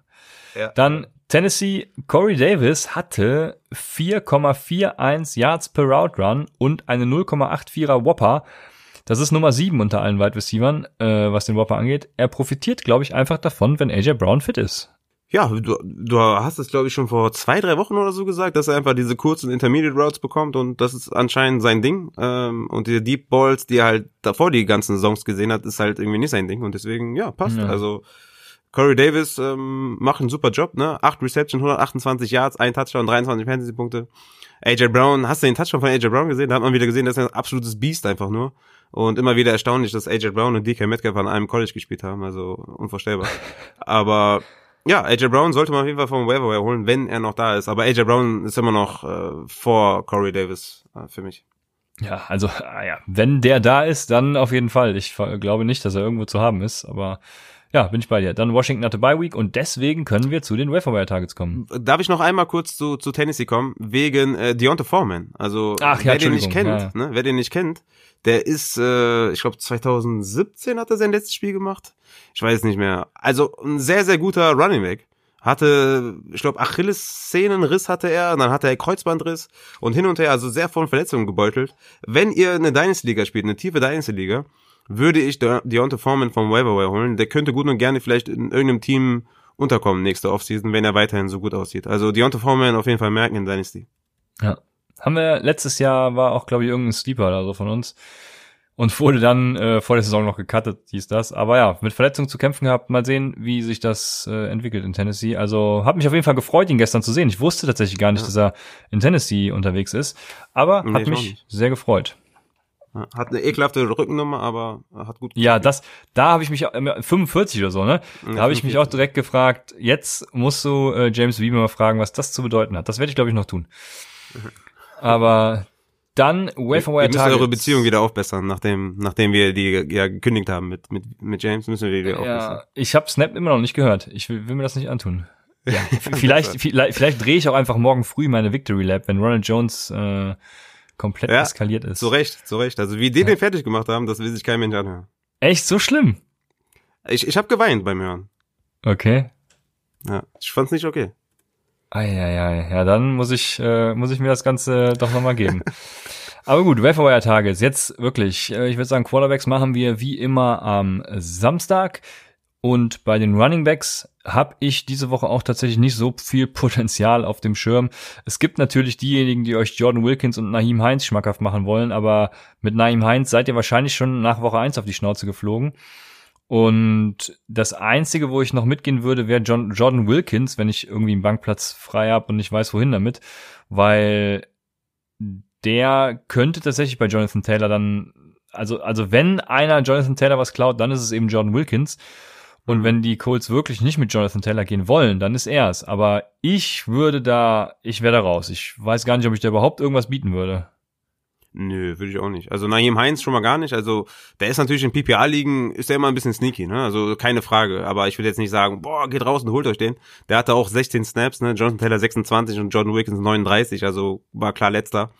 Ja. Dann Tennessee, Corey Davis hatte 4,41 Yards per Route Run und eine 0,84er Whopper. Das ist Nummer 7 unter allen Wide Receivers, äh, was den Whopper angeht. Er profitiert, glaube ich, einfach davon, wenn AJ Brown fit ist. Ja, du, du hast es, glaube ich, schon vor zwei, drei Wochen oder so gesagt, dass er einfach diese kurzen Intermediate Routes bekommt und das ist anscheinend sein Ding. Ähm, und diese Deep Balls, die er halt davor die ganzen Saisons gesehen hat, ist halt irgendwie nicht sein Ding. Und deswegen, ja, passt. Ja. Also Corey Davis ähm, macht einen super Job, ne? Acht Reception, 128 Yards, ein Touchdown, 23 Fantasy-Punkte. AJ Brown, hast du den Touchdown von AJ Brown gesehen? Da hat man wieder gesehen, das ist ein absolutes Biest einfach nur. Und immer wieder erstaunlich, dass AJ Brown und DK Metcalf an einem College gespielt haben, also unvorstellbar. *laughs* Aber ja, AJ Brown sollte man auf jeden Fall vom Waiver Wire holen, wenn er noch da ist. Aber AJ Brown ist immer noch äh, vor Corey Davis äh, für mich. Ja, also, ah ja, wenn der da ist, dann auf jeden Fall. Ich glaube nicht, dass er irgendwo zu haben ist, aber ja, bin ich bei dir. Dann Washington hatte Bye Week und deswegen können wir zu den Waiver Targets kommen. Darf ich noch einmal kurz zu, zu Tennessee kommen? Wegen äh, Deontay Foreman. Also Ach ja, wer den nicht kennt, Entschuldigung, ne, wer den nicht kennt, der ist, äh, ich glaube 2017 hat er sein letztes Spiel gemacht. Ich weiß nicht mehr. Also ein sehr, sehr guter Running Back. Hatte, ich glaube, Achillessehnenriss hatte er, dann hatte er Kreuzbandriss und hin und her, also sehr von Verletzungen gebeutelt. Wenn ihr eine Dynasty-Liga spielt, eine tiefe Dynasty-Liga, würde ich De Deontay Foreman vom Waiver Wire holen. Der könnte gut und gerne vielleicht in irgendeinem Team unterkommen nächste Offseason, wenn er weiterhin so gut aussieht. Also Deontay Foreman auf jeden Fall merken in Dynasty. Ja. Haben wir letztes Jahr war auch, glaube ich, irgendein Sleeper oder so von uns. Und *laughs* wurde dann äh, vor der Saison noch gecuttet, hieß das. Aber ja, mit Verletzungen zu kämpfen gehabt. Mal sehen, wie sich das äh, entwickelt in Tennessee. Also hat mich auf jeden Fall gefreut, ihn gestern zu sehen. Ich wusste tatsächlich gar nicht, Ja. dass er in Tennessee unterwegs ist. Aber Nee, hat mich sehr gefreut. Hat eine ekelhafte Rückennummer, aber hat gut. Ja, das, da habe ich mich äh, 45 oder so, ne? Da habe ich mich auch 45. direkt gefragt. Jetzt musst du äh, James Weaver mal fragen, was das zu bedeuten hat. Das werde ich glaube ich noch tun. *laughs* Aber dann Waiver Wir Wire müssen Targets. eure Beziehung wieder aufbessern, nachdem, nachdem wir die ja gekündigt haben mit, mit, mit James, müssen wir die wieder aufbessern. Ja, ich habe Snap immer noch nicht gehört. Ich will, will mir das nicht antun. *laughs* Ja, vielleicht, vielleicht, vielleicht drehe ich auch einfach morgen früh meine Victory Lab, wenn Ronald Jones äh, komplett Ja, eskaliert ist. Zu Recht, zu Recht. Also wie die den fertig gemacht haben, das will sich kein Mensch anhören. Echt so schlimm? Ich, ich habe geweint beim Hören. Okay. Ja, ich fand's nicht okay. Eieiei, ja, dann muss ich, äh, muss ich mir das Ganze doch nochmal geben. *laughs* Aber gut, Waiver Targets. Jetzt wirklich, äh, ich würde sagen, Quarterbacks machen wir wie immer am Samstag. Und bei den Running Backs habe ich diese Woche auch tatsächlich nicht so viel Potenzial auf dem Schirm. Es gibt natürlich diejenigen, die euch Jordan Wilkins und Naheem Heinz schmackhaft machen wollen, aber mit Naheem Heinz seid ihr wahrscheinlich schon nach Woche 1 auf die Schnauze geflogen. Und das Einzige, wo ich noch mitgehen würde, wäre Jordan Wilkins, wenn ich irgendwie einen Bankplatz frei habe und nicht weiß, wohin damit, weil der könnte tatsächlich bei Jonathan Taylor dann, also, also wenn einer Jonathan Taylor was klaut, dann ist es eben Jordan Wilkins. Und Mhm. wenn die Colts wirklich nicht mit Jonathan Taylor gehen wollen, dann ist er es. Aber ich würde da, ich wäre da raus. Ich weiß gar nicht, ob ich da überhaupt irgendwas bieten würde. Nö, würde ich auch nicht. Also Naheem Heinz schon mal gar nicht. Also der ist natürlich in PPA-Ligen, ist der immer ein bisschen sneaky, ne? Also keine Frage. Aber ich würde jetzt nicht sagen, boah, geht raus und holt euch den. Der hatte auch 16 Snaps, ne? Jonathan Taylor 26 und Jordan Wilkins 39, also war klar letzter.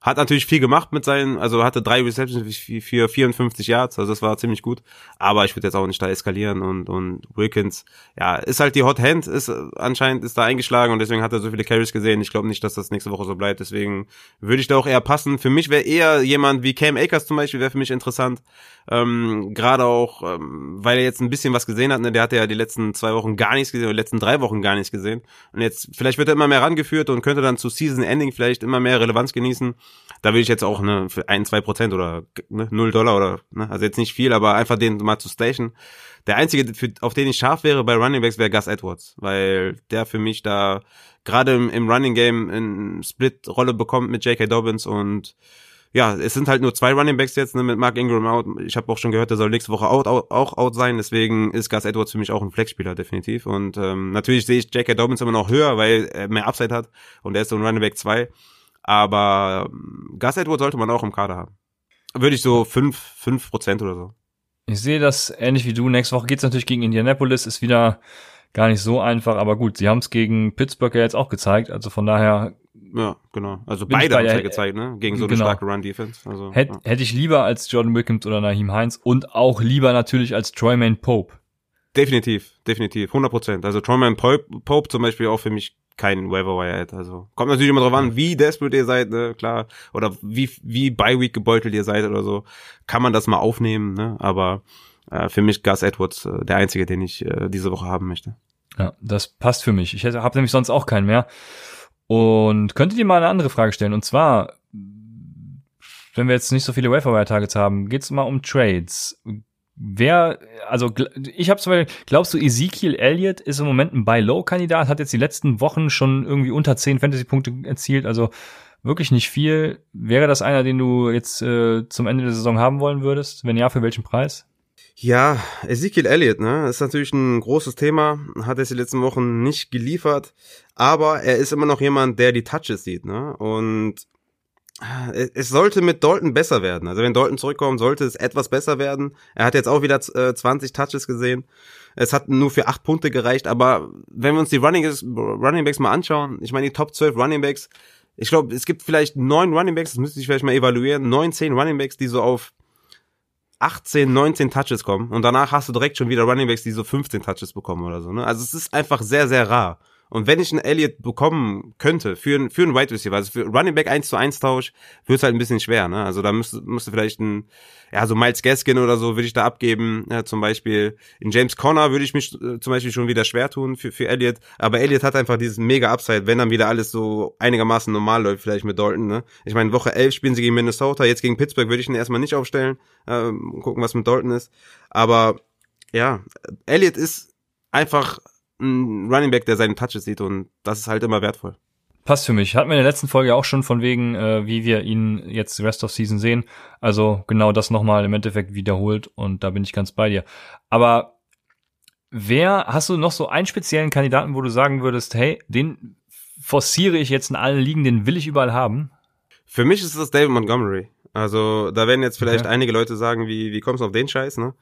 Hat natürlich viel gemacht mit seinen, also hatte drei Receptions für für 54 Yards, also das war ziemlich gut. Aber ich würde jetzt auch nicht da eskalieren und, und Wilkins, ja, ist halt die Hot Hand, ist anscheinend ist da eingeschlagen und deswegen hat er so viele Carries gesehen. Ich glaube nicht, dass das nächste Woche so bleibt, deswegen würde ich da auch eher passen. Für mich wäre eher jemand wie Cam Akers zum Beispiel, wäre für mich interessant. Ähm, Gerade auch, ähm, weil er jetzt ein bisschen was gesehen hat, ne? der hatte ja die letzten zwei Wochen gar nichts gesehen, oder die letzten drei Wochen gar nichts gesehen. Und jetzt, vielleicht wird er immer mehr rangeführt und könnte dann zu Season Ending vielleicht immer mehr Relevanz genießen. Da will ich jetzt auch ne, für ein, zwei Prozent oder ne, null Dollar oder, ne, also jetzt nicht viel, aber einfach den mal zu station. Der einzige, für, auf den ich scharf wäre bei Running Backs, wäre Gus Edwards, weil der für mich da gerade im, im Running Game in Split-Rolle bekommt mit J.K. Dobbins und ja, es sind halt nur zwei Running Backs jetzt ne, mit Mark Ingram out. Ich habe auch schon gehört, der soll nächste Woche out, out, auch out sein. Deswegen ist Gus Edwards für mich auch ein Flexspieler definitiv. Und ähm, natürlich sehe ich J.K. Dobbins immer noch höher, weil er mehr Upside hat und er ist so ein Running Back 2. Aber ähm, Gus Edwards sollte man auch im Kader haben. Würde ich so fünf fünf Prozent oder so. Ich sehe das ähnlich wie du. Nächste Woche geht's natürlich gegen Indianapolis, ist wieder gar nicht so einfach, aber gut, sie haben es gegen Pittsburgh ja jetzt auch gezeigt, also von daher ja, genau. Also beide haben es ja gezeigt, ne? Gegen so eine genau. starke Run-Defense. Also, Hätt, ja. Hätte ich lieber als Jordan Wilkins oder Naheem Heinz und auch lieber natürlich als Troyman Pope. Definitiv, definitiv, 100 Prozent. Also Troyman Pope, Pope zum Beispiel auch für mich kein Waiver Wire Also kommt natürlich immer drauf an, wie desperate ihr seid, ne, klar, oder wie wie by Week gebeutelt ihr seid oder so, kann man das mal aufnehmen, ne? Aber äh, für mich Gus Edwards äh, der einzige, den ich äh, diese Woche haben möchte. Ja, das passt für mich. Ich habe nämlich sonst auch keinen mehr. Und könntet ihr mal eine andere Frage stellen? Und zwar, wenn wir jetzt nicht so viele Waferwire-Targets haben, geht es mal um Trades. Wer, also ich habe zum Beispiel, glaubst du, Ezekiel Elliott ist im Moment ein Buy-Low-Kandidat, hat jetzt die letzten Wochen schon irgendwie unter 10 Fantasy-Punkte erzielt, also wirklich nicht viel. Wäre das einer, den du jetzt äh, zum Ende der Saison haben wollen würdest? Wenn ja, für welchen Preis? Ja, Ezekiel Elliott, ne, ist natürlich ein großes Thema, hat es die letzten Wochen nicht geliefert, aber er ist immer noch jemand, der die Touches sieht, ne, und es sollte mit Dalton besser werden. Also wenn Dalton zurückkommt, sollte es etwas besser werden. Er hat jetzt auch wieder 20 äh, Touches gesehen. Es hat nur für 8 Punkte gereicht, aber wenn wir uns die Running, Running Backs mal anschauen, ich meine die Top 12 Running Backs, ich glaube, es gibt vielleicht neun Running Backs, das müsste ich vielleicht mal evaluieren, neun, zehn Running Backs, die so auf 18, 19 Touches kommen und danach hast du direkt schon wieder Runningbacks, die so 15 Touches bekommen oder so. Ne? Also es ist einfach sehr, sehr rar. Und wenn ich einen Elliott bekommen könnte für, einen für einen Wide Receiver, also für Running Back 1 zu 1 Tausch, wird es halt ein bisschen schwer, ne? Also da müsste, müsste vielleicht ein, ja, so Miles Gaskin oder so würde ich da abgeben, ja, zum Beispiel. In James Conner würde ich mich äh, zum Beispiel schon wieder schwer tun für, für Elliott. Aber Elliott hat einfach dieses mega Upside, wenn dann wieder alles so einigermaßen normal läuft, vielleicht mit Dalton, ne? Ich meine, Woche 11 spielen sie gegen Minnesota, jetzt gegen Pittsburgh würde ich ihn erstmal nicht aufstellen, ähm, gucken, was mit Dalton ist. Aber, ja, Elliott ist einfach ein Running Back, der seine Touches sieht und das ist halt immer wertvoll. Passt für mich. Hatten wir in der letzten Folge auch schon von wegen, äh, wie wir ihn jetzt Rest of Season sehen. Also genau das nochmal im Endeffekt wiederholt und da bin ich ganz bei dir. Aber wer, hast du noch so einen speziellen Kandidaten, wo du sagen würdest, hey, den forciere ich jetzt in allen Ligen, den will ich überall haben? Für mich ist das David Montgomery. Also da werden jetzt vielleicht okay. einige Leute sagen, wie, wie kommst du auf den Scheiß, ne?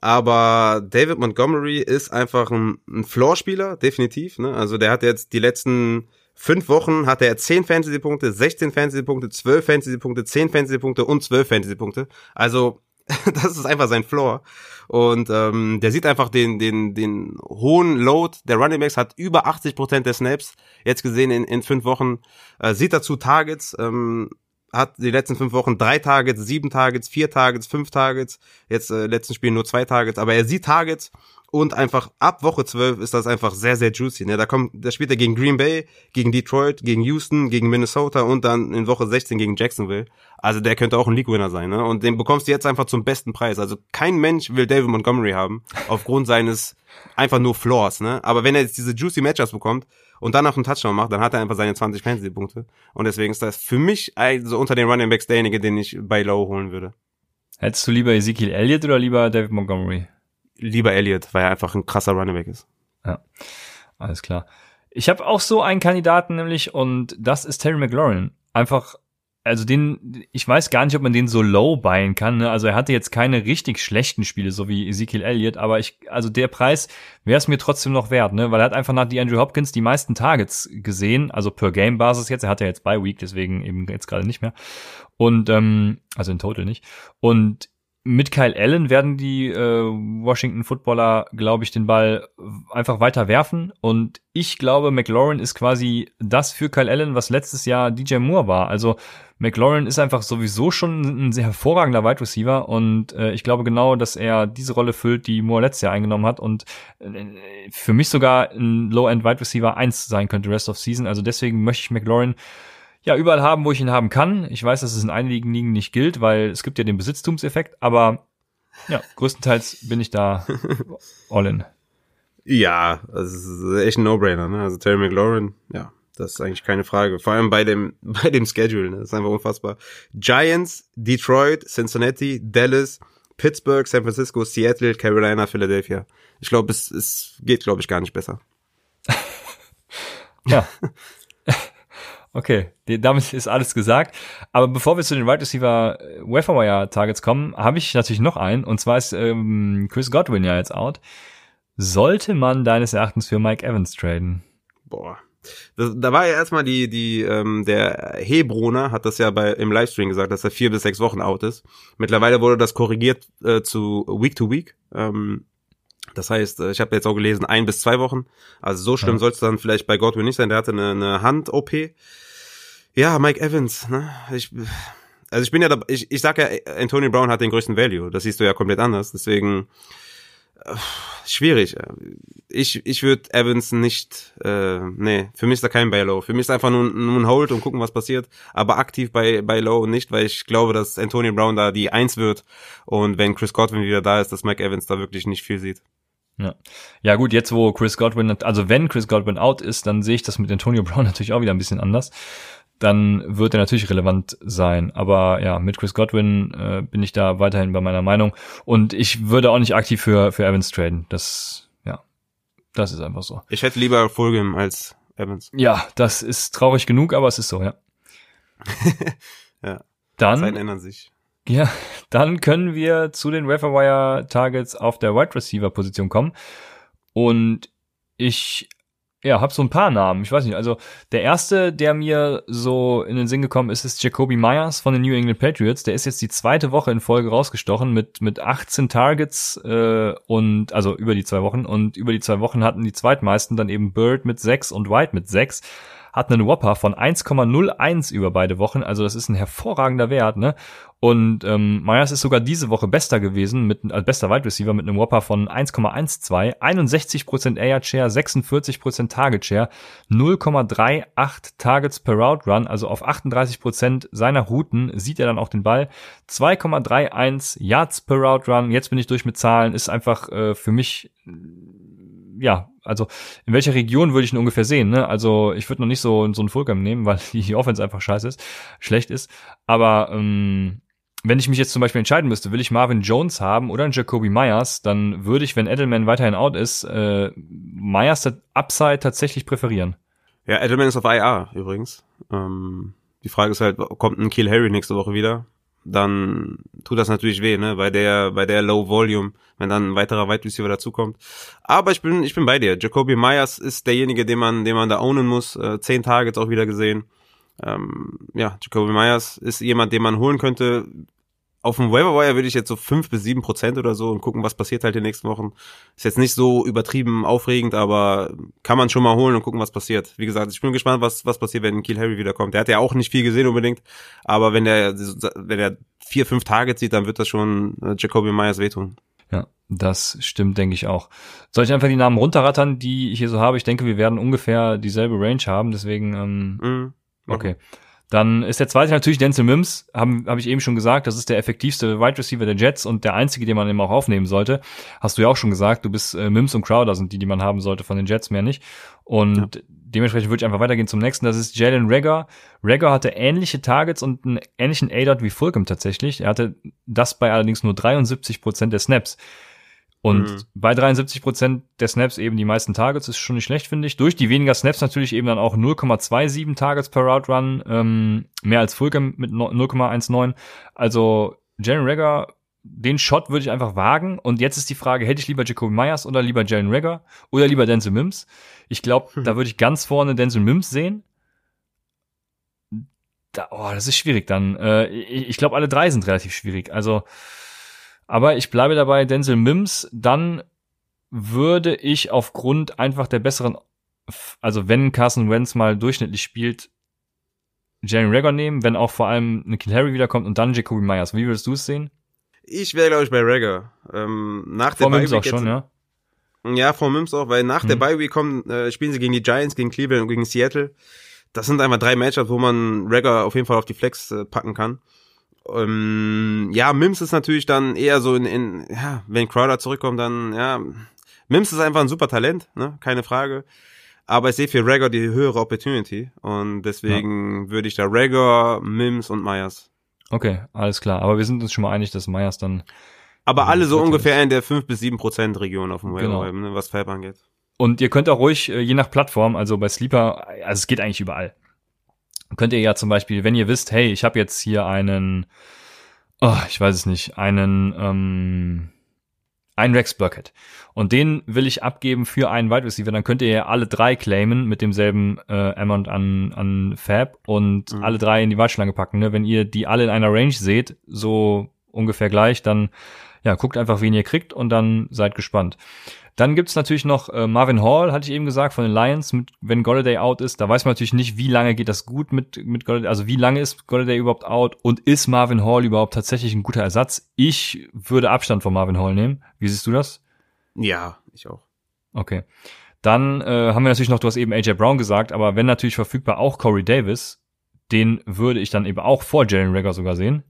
Aber David Montgomery ist einfach ein, ein Floor-Spieler, definitiv. Ne? Also der hat jetzt die letzten fünf Wochen hat er 10 Fantasy-Punkte, 16 Fantasy-Punkte, 12 Fantasy-Punkte, 10 Fantasy-Punkte und 12 Fantasy-Punkte. Also *laughs* das ist einfach sein Floor. Und ähm, der sieht einfach den, den, den hohen Load der Running Backs, hat über 80% der Snaps jetzt gesehen in, in fünf Wochen, äh, sieht dazu Targets, ähm, hat die letzten fünf Wochen drei Targets, sieben Targets, vier Targets, fünf Targets. Jetzt äh, letzten Spiel nur zwei Targets, aber er sieht Targets und einfach ab Woche zwölf ist das einfach sehr, sehr juicy. Ne? Da kommt, da spielt er gegen Green Bay, gegen Detroit, gegen Houston, gegen Minnesota und dann in Woche 16 gegen Jacksonville. Also der könnte auch ein League-Winner sein, ne? Und den bekommst du jetzt einfach zum besten Preis. Also kein Mensch will David Montgomery haben, aufgrund seines einfach nur Floors, ne? Aber wenn er jetzt diese juicy Matchups bekommt, und dann noch einen Touchdown macht, dann hat er einfach seine 20 Fantasy-Punkte. Und deswegen ist das für mich also unter den Running Backs derjenige, den ich bei Low holen würde. Hättest du lieber Ezekiel Elliott oder lieber David Montgomery? Lieber Elliott, weil er einfach ein krasser Running Back ist. Ja, alles klar. Ich habe auch so einen Kandidaten nämlich und das ist Terry McLaurin. Einfach also den, ich weiß gar nicht, ob man den so low buyen kann. Ne? Also er hatte jetzt keine richtig schlechten Spiele, so wie Ezekiel Elliott, aber ich, also der Preis wäre es mir trotzdem noch wert, ne? Weil er hat einfach nach die Andrew Hopkins die meisten Targets gesehen, also per Game Basis jetzt. Er hat ja jetzt bei Week, deswegen eben jetzt gerade nicht mehr. Und ähm, also in Total nicht. Und mit Kyle Allen werden die äh, Washington Footballer, glaube ich, den Ball einfach weiter werfen. Und ich glaube, McLaurin ist quasi das für Kyle Allen, was letztes Jahr DJ Moore war. Also McLaurin ist einfach sowieso schon ein sehr hervorragender Wide Receiver und äh, ich glaube genau, dass er diese Rolle füllt, die Moore letztes Jahr eingenommen hat und äh, für mich sogar ein Low-End Wide Receiver 1 sein könnte Rest of Season. Also deswegen möchte ich McLaurin ja überall haben, wo ich ihn haben kann. Ich weiß, dass es in einigen Ligen nicht gilt, weil es gibt ja den Besitztumseffekt, aber ja, größtenteils bin ich da *laughs* all in. Ja, das ist echt ein No-Brainer. Ne? Also Terry McLaurin, ja, Das ist eigentlich keine Frage. Vor allem bei dem, *laughs* bei dem Schedule, ne? Das ist einfach unfassbar. Giants, Detroit, Cincinnati, Dallas, Pittsburgh, San Francisco, Seattle, Carolina, Philadelphia. Ich glaube, es, es geht, glaube ich, gar nicht besser. *laughs* ja. Okay, damit ist alles gesagt. Aber bevor wir zu den Wide right Receiver äh, Waferwire Targets kommen, habe ich natürlich noch einen. Und zwar ist ähm, Chris Godwin ja jetzt out. Sollte man deines Erachtens für Mike Evans traden? Boah. Das, da war ja erstmal die, die, ähm, der Hebroner hat das ja bei im Livestream gesagt, dass er vier bis sechs Wochen out ist. Mittlerweile wurde das korrigiert äh, zu Week to Week. Ähm, das heißt, äh, ich habe jetzt auch gelesen, ein bis zwei Wochen. Also so schlimm ja. soll es dann vielleicht bei Godwin nicht sein. Der hatte eine, eine Hand-OP. Ja, Mike Evans, ne? Ich, also ich bin ja da, ich, ich sag ja, Antonio Brown hat den größten Value. Das siehst du ja komplett anders. Deswegen äh, schwierig. Ich, ich würde Evans nicht, äh, nee, für mich ist da kein Buy Low. Für mich ist einfach nur, nur ein Hold und gucken, was passiert. Aber aktiv bei, bei Low nicht, weil ich glaube, dass Antonio Brown da die Eins wird. Und wenn Chris Godwin wieder da ist, dass Mike Evans da wirklich nicht viel sieht. Ja. ja gut, jetzt wo Chris Godwin, also wenn Chris Godwin out ist, dann sehe ich das mit Antonio *laughs* Brown natürlich auch wieder ein bisschen anders dann wird er natürlich relevant sein. Aber ja, mit Chris Godwin äh, bin ich da weiterhin bei meiner Meinung. Und ich würde auch nicht aktiv für, für Evans traden. Das, ja, das ist einfach so. Ich hätte lieber Fulgham als Evans. Ja, das ist traurig genug, aber es ist so, ja. *laughs* ja. Dann, Zeiten ändern sich. Ja, dann können wir zu den Wire Targets auf der Wide Receiver Position kommen. Und ich ja, hab so ein paar Namen. Ich weiß nicht. Also der erste, der mir so in den Sinn gekommen ist, ist Jacoby Myers von den New England Patriots. Der ist jetzt die zweite Woche in Folge rausgestochen mit mit 18 Targets äh, und also über die zwei Wochen und über die zwei Wochen hatten die zweitmeisten dann eben Bird mit sechs und White mit sechs hat einen Whopper von 1,01 über beide Wochen. Also das ist ein hervorragender Wert, ne? Und ähm, Myers ist sogar diese Woche bester gewesen, mit als bester Wide Receiver mit einem Whopper von 1,12, 61% Air Share, 46% Target Share, 0,38 Targets per Route Run, also auf 38% seiner Routen sieht er dann auch den Ball, 2,31 Yards per Route Run. Jetzt bin ich durch mit Zahlen, ist einfach äh, für mich ja, also in welcher Region würde ich ihn ungefähr sehen, ne? Also ich würde noch nicht so, so einen Fulcrum nehmen, weil *laughs* die Offense einfach scheiße ist, schlecht ist. Aber ähm, wenn ich mich jetzt zum Beispiel entscheiden müsste, will ich Marvin Jones haben oder einen Jacoby Myers, dann würde ich, wenn Edelman weiterhin out ist, äh, Myers Upside tatsächlich präferieren. Ja, Edelman ist auf IA übrigens. Ähm, die Frage ist halt, kommt ein Kill Harry nächste Woche wieder? Dann tut das natürlich weh, ne, bei der, bei der Low Volume, wenn dann ein weiterer Wide Receiver dazukommt. Aber ich bin, ich bin bei dir. Jacoby Myers ist derjenige, den man, den man da ownen muss. Äh, zehn Targets auch wieder gesehen. Ähm, ja, Jacoby Myers ist jemand, den man holen könnte, auf dem Waiver würde ich jetzt so fünf bis sieben Prozent oder so und gucken, was passiert halt in den nächsten Wochen. Ist jetzt nicht so übertrieben aufregend, aber kann man schon mal holen und gucken, was passiert. Wie gesagt, ich bin gespannt, was, was passiert, wenn Kiel Harry wiederkommt. Der hat ja auch nicht viel gesehen unbedingt, aber wenn der, wenn der vier, fünf Targets sieht, dann wird das schon äh, Jacoby Myers wehtun. Ja, das stimmt, denke ich auch. Soll ich einfach die Namen runterrattern, die ich hier so habe? Ich denke, wir werden ungefähr dieselbe Range haben, deswegen, ähm, mhm. okay. Dann ist der zweite natürlich Denzel Mims, habe hab ich eben schon gesagt, das ist der effektivste Wide Receiver der Jets und der einzige, den man eben auch aufnehmen sollte. Hast du ja auch schon gesagt, du bist äh, Mims und Crowder sind die, die man haben sollte von den Jets, mehr nicht. Und ja. dementsprechend würde ich einfach weitergehen zum nächsten, das ist Jalen Rager. Rager hatte ähnliche Targets und einen ähnlichen A-Dot wie Fulcum tatsächlich. Er hatte das bei allerdings nur 73 Prozent der Snaps. Und mhm. bei 73 Prozent der Snaps eben die meisten Targets ist schon nicht schlecht, finde ich. Durch die weniger Snaps natürlich eben dann auch 0,27 Targets per Route Run, ähm, mehr als Fulcam mit 0,19. Also Jalen Rager, den Shot würde ich einfach wagen. Und jetzt ist die Frage, hätte ich lieber Jacoby Myers oder lieber Jalen Rager oder lieber Denzel Mims? Ich glaube, hm. da würde ich ganz vorne Denzel Mims sehen. Da, oh, das ist schwierig dann. Äh, ich ich glaube, alle drei sind relativ schwierig. Also aber ich bleibe dabei, Denzel Mims, dann würde ich aufgrund einfach der besseren, also wenn Carson Wentz mal durchschnittlich spielt, Jalen Rager nehmen, wenn auch vor allem Nikhil Harry wiederkommt und dann Jacoby Myers. Wie würdest du es sehen? Ich wäre, glaube ich, bei Rager. Ähm, nach vor der Mims auch schon, ja? Ja, vor Mims auch, weil nach mhm. der Bye Week kommen, äh, spielen sie gegen die Giants, gegen Cleveland und gegen Seattle. Das sind einfach drei Matchups, wo man Rager auf jeden Fall auf die Flex äh, packen kann. Ähm, ja, Mims ist natürlich dann eher so in, in, ja, wenn Crowder zurückkommt, dann, ja, Mims ist einfach ein super Talent, ne, keine Frage. Aber ich sehe für Rager die höhere Opportunity und deswegen ja. würde ich da Rager, Mims und Myers. Okay, alles klar. Aber wir sind uns schon mal einig, dass Myers dann. Aber alle so ungefähr ist. in der 5 bis 7 Prozent Region auf dem Waiver, genau. ne, was Fab angeht. Und ihr könnt auch ruhig, äh, je nach Plattform, also bei Sleeper, also es geht eigentlich überall. Könnt ihr ja zum Beispiel, wenn ihr wisst, hey, ich habe jetzt hier einen, oh, ich weiß es nicht, einen, ähm, einen Rex Burkett. Und den will ich abgeben für einen Wide Receiver. Dann könnt ihr ja alle drei claimen mit demselben äh, Amount an, an Fab und mhm. alle drei in die Warteschlange packen. Ne? Wenn ihr die alle in einer Range seht, so ungefähr gleich, dann ja, guckt einfach, wen ihr kriegt und dann seid gespannt. Dann gibt's natürlich noch äh, Marvin Hall, hatte ich eben gesagt, von den Lions, mit, wenn Golladay out ist. Da weiß man natürlich nicht, wie lange geht das gut mit, mit Golladay, also wie lange ist Golladay überhaupt out und ist Marvin Hall überhaupt tatsächlich ein guter Ersatz? Ich würde Abstand von Marvin Hall nehmen. Wie siehst du das? Ja, ich auch. Okay. Dann äh, haben wir natürlich noch, du hast eben AJ Brown gesagt, aber wenn natürlich verfügbar auch Corey Davis, den würde ich dann eben auch vor Jalen Rager sogar sehen.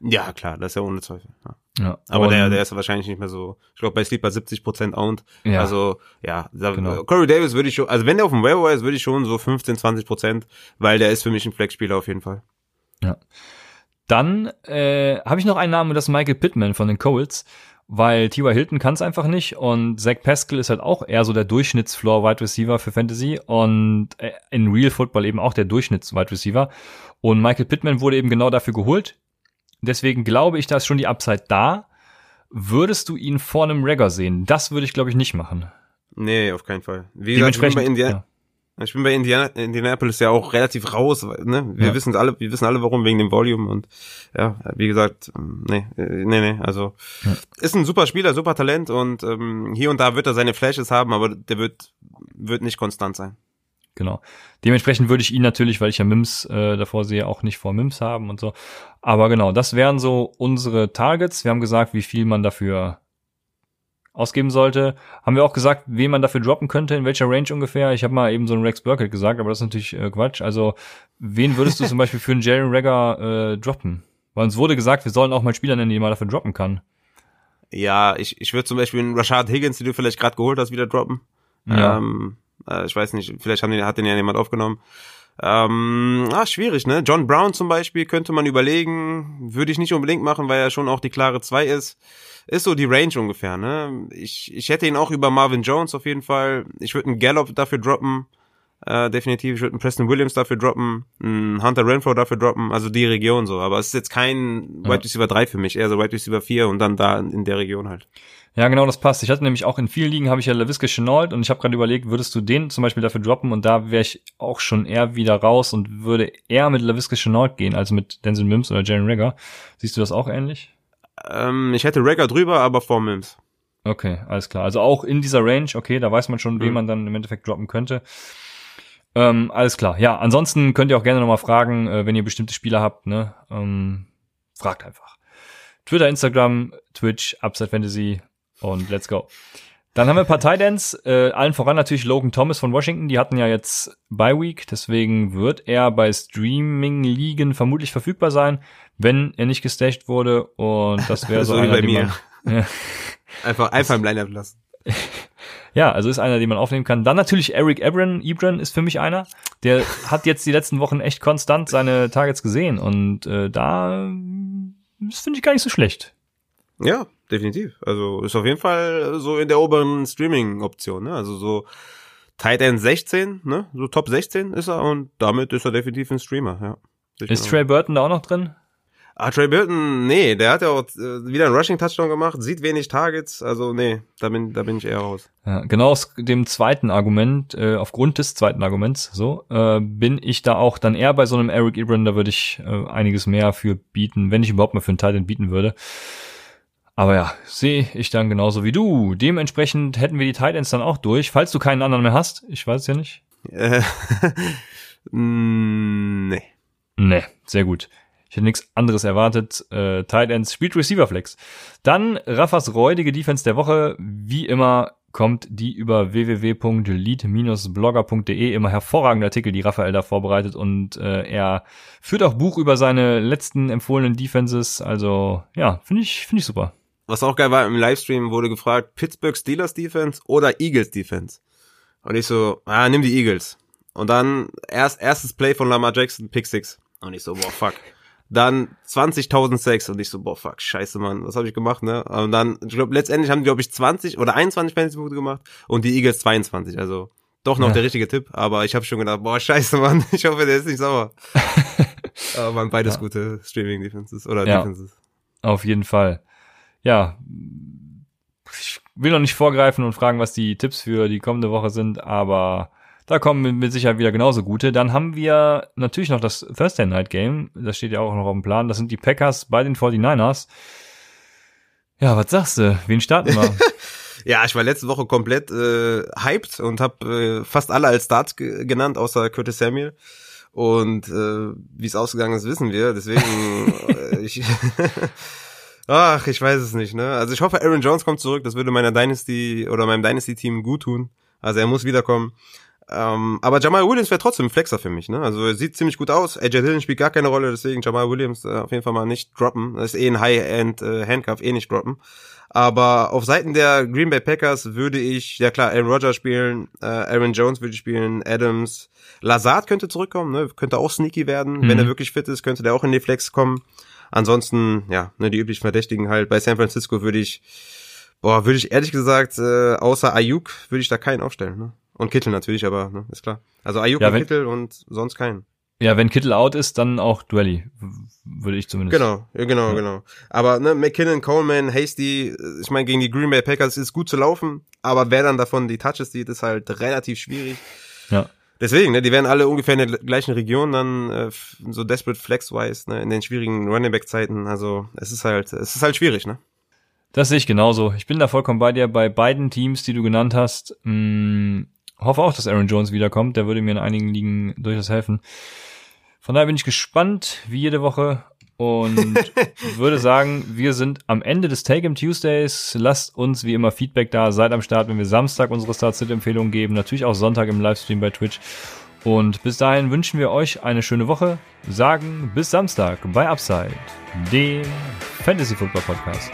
Ja, klar, das ist ja ohne Zweifel. Ja. Ja, aber der, der ist wahrscheinlich nicht mehr so. Ich glaube, bei Sleeper 70 Prozent owned. Ja. Also ja, da, genau. Corey Davis würde ich schon, also wenn der auf dem Waiver ist, würde ich schon so 15, 20 Prozent, weil der ist für mich ein Flex-Spieler auf jeden Fall. Ja. Dann äh, habe ich noch einen Namen, das ist Michael Pittman von den Colts, weil T.Y. Hilton kann es einfach nicht und Zach Pascal ist halt auch eher so der Durchschnittsfloor-Wide Receiver für Fantasy und äh, in Real Football eben auch der Durchschnitts-Wide Receiver. Und Michael Pittman wurde eben genau dafür geholt Deswegen glaube ich, da ist schon die Upside da. Würdest du ihn vor einem Ragger sehen? Das würde ich, glaube ich, nicht machen. Nee, auf keinen Fall. Wie gesagt, ich bin bei, Indiana, ja. ich bin bei Indiana, Indianapolis ja auch relativ raus. Ne? Wir ja. wissen alle, wir wissen alle, warum wegen dem Volume und ja, wie gesagt, nee, nee, nee. Also ja. ist ein super Spieler, super Talent und ähm, hier und da wird er seine Flashes haben, aber der wird wird nicht konstant sein. Genau. Dementsprechend würde ich ihn natürlich, weil ich ja Mims äh, davor sehe, auch nicht vor Mims haben und so. Aber genau, das wären so unsere Targets. Wir haben gesagt, wie viel man dafür ausgeben sollte. Haben wir auch gesagt, wen man dafür droppen könnte, in welcher Range ungefähr. Ich habe mal eben so einen Rex Burkett gesagt, aber das ist natürlich äh, Quatsch. Also, wen würdest du zum *laughs* Beispiel für einen Jalen Rager äh, droppen? Weil uns wurde gesagt, wir sollen auch mal Spieler nennen, die man dafür droppen kann. Ja, ich, ich würde zum Beispiel einen Rashad Higgins, den du vielleicht gerade geholt hast, wieder droppen. Ja. Ähm, äh, ich weiß nicht, vielleicht haben den, hat den ja jemand aufgenommen. Ähm, ah, schwierig, ne? John Brown zum Beispiel könnte man überlegen. Würde ich nicht unbedingt machen, weil er schon auch die klare 2 ist. Ist so die Range ungefähr, ne? Ich, ich hätte ihn auch über Marvin Jones auf jeden Fall. Ich würde einen Gallup dafür droppen. Äh, definitiv. Ich würde einen Preston Williams dafür droppen, einen Hunter Renfro dafür droppen, also die Region so. Aber es ist jetzt kein Wide Receiver 3 für mich, eher so Wide Receiver 4 und dann da in der Region halt. Ja, genau, das passt. Ich hatte nämlich auch in vielen Ligen habe ich ja LaVisca Chenault und ich habe gerade überlegt, würdest du den zum Beispiel dafür droppen und da wäre ich auch schon eher wieder raus und würde eher mit LaVisca Chenault gehen als mit Denzel Mims oder Jalen Rager. Siehst du das auch ähnlich? Ähm, ich hätte Rager drüber, aber vor Mims. Okay, alles klar. Also auch in dieser Range, okay, da weiß man schon, mhm. wen man dann im Endeffekt droppen könnte. Ähm, alles klar. Ja, ansonsten könnt ihr auch gerne nochmal fragen, äh, wenn ihr bestimmte Spieler habt, ne? Ähm, fragt einfach. Twitter, Instagram, Twitch, Upside Fantasy, und let's go. Dann haben wir ein paar Titans, äh, allen voran natürlich Logan Thomas von Washington, die hatten ja jetzt Bye Week, deswegen wird er bei Streaming-Ligen vermutlich verfügbar sein, wenn er nicht gestasht wurde und das wäre *laughs* so, so einer, wie bei mir. Man, *laughs* ja. Einfach, einfach im Line-Up lassen. Ja, also ist einer, den man aufnehmen kann. Dann natürlich Eric Ebron. Ebron ist für mich einer. Der hat jetzt die letzten Wochen echt konstant seine Targets gesehen und äh, da das finde ich gar nicht so schlecht. Ja, definitiv. Also ist auf jeden Fall so in der oberen Streaming-Option, ne? Also so Tight End 16, ne? So Top 16 ist er und damit ist er definitiv ein Streamer, ja. Ist Trey Burton da auch noch drin? Ah, Trey Burton, nee, der hat ja auch äh, wieder einen Rushing-Touchdown gemacht, sieht wenig Targets, also nee, da bin, da bin ich eher raus. Ja, genau aus dem zweiten Argument, äh, aufgrund des zweiten Arguments, so, äh, bin ich da auch dann eher bei so einem Eric Ebron, da würde ich äh, einiges mehr für bieten, wenn ich überhaupt mal für einen Titan bieten würde. Aber ja, sehe ich dann genauso wie du. Dementsprechend hätten wir die Titans dann auch durch, falls du keinen anderen mehr hast. Ich weiß es ja nicht. Äh, *laughs* nee. Nee, sehr gut. Ich hätte nichts anderes erwartet. Äh, Tight Ends spielt Receiver Flex. Dann Raffas räudige Defense der Woche. Wie immer kommt die über www.lead-blogger.de. Immer hervorragende Artikel, die Raphael da vorbereitet. Und äh, er führt auch Buch über seine letzten empfohlenen Defenses. Also ja, finde ich, finde ich super was auch geil war, im Livestream wurde gefragt, Pittsburgh Steelers Defense oder Eagles Defense. Und ich so, ah, nimm die Eagles. Und dann erst erstes Play von Lamar Jackson, Pick 6. Und ich so, boah, fuck. Dann 20.000 Sex und ich so, boah, fuck, scheiße, Mann, was habe ich gemacht, ne? Und dann, ich glaube, letztendlich haben die, glaube ich, 20 oder 21 Fantasy-Punkte gemacht und die Eagles 22, also doch noch ja. der richtige Tipp, aber ich habe schon gedacht, boah, scheiße, Mann, *laughs* ich hoffe, der ist nicht sauer. *laughs* aber waren beides ja. gute Streaming-Defenses oder ja, Defenses. Auf jeden Fall. Ja, ich will noch nicht vorgreifen und fragen, was die Tipps für die kommende Woche sind, aber da kommen mit Sicherheit wieder genauso gute. Dann haben wir natürlich noch das Thursday Night Game. Das steht ja auch noch auf dem Plan. Das sind die Packers bei den 49ers. Ja, was sagst du? Wen starten wir? *laughs* ja, ich war letzte Woche komplett äh, hyped und habe äh, fast alle als Start genannt, außer Curtis Samuel. Und äh, wie es ausgegangen ist, wissen wir. Deswegen, *laughs* äh, ich, ach, ich weiß es nicht. Ne? Also ich hoffe, Aaron Jones kommt zurück. Das würde meiner Dynasty oder meinem Dynasty-Team gut tun. Also er muss wiederkommen. Ähm, aber Jamal Williams wäre trotzdem ein Flexer für mich, ne? Also er sieht ziemlich gut aus. AJ Dillon spielt gar keine Rolle, deswegen Jamal Williams äh, auf jeden Fall mal nicht droppen. Das ist eh ein High-End äh, Handcuff, eh nicht droppen. Aber auf Seiten der Green Bay Packers würde ich, ja klar, Aaron Rodgers spielen, äh, Aaron Jones würde ich spielen, Adams, Lazard könnte zurückkommen, ne? Könnte auch sneaky werden. Mhm. Wenn er wirklich fit ist, könnte der auch in die Flex kommen. Ansonsten, ja, ne, die üblichen Verdächtigen halt. Bei San Francisco würde ich, boah, würde ich ehrlich gesagt, äh, außer Ayuk, würde ich da keinen aufstellen, ne? Und Kittel natürlich, aber ne, ist klar. Also Ayuk ja, und Kittel und sonst keinen. Ja, wenn Kittel out ist, dann auch Duelli, würde ich zumindest. Genau, genau, ja. genau. Aber ne, McKinnon, Coleman, Hasty, ich meine, gegen die Green Bay Packers ist gut zu laufen, aber wer dann davon die Touches sieht, ist halt relativ schwierig. Ja. Deswegen, ne, die werden alle ungefähr in der gleichen Region dann äh, so desperate flex-wise, ne, in den schwierigen Running Back Zeiten. Also es ist halt, es ist halt schwierig, ne? Das sehe ich genauso. Ich bin da vollkommen bei dir. Bei beiden Teams, die du genannt hast, mh, mm, hoffe auch, dass Aaron Jones wiederkommt. Der würde mir in einigen Ligen durchaus helfen. Von daher bin ich gespannt, wie jede Woche. Und *laughs* würde sagen, wir sind am Ende des Take-Em Tuesdays. Lasst uns wie immer Feedback da. Seid am Start, wenn wir Samstag unsere Start-Sit-Empfehlungen geben. Natürlich auch Sonntag im Livestream bei Twitch. Und bis dahin wünschen wir euch eine schöne Woche. Sagen bis Samstag bei Upside, dem Fantasy Football Podcast.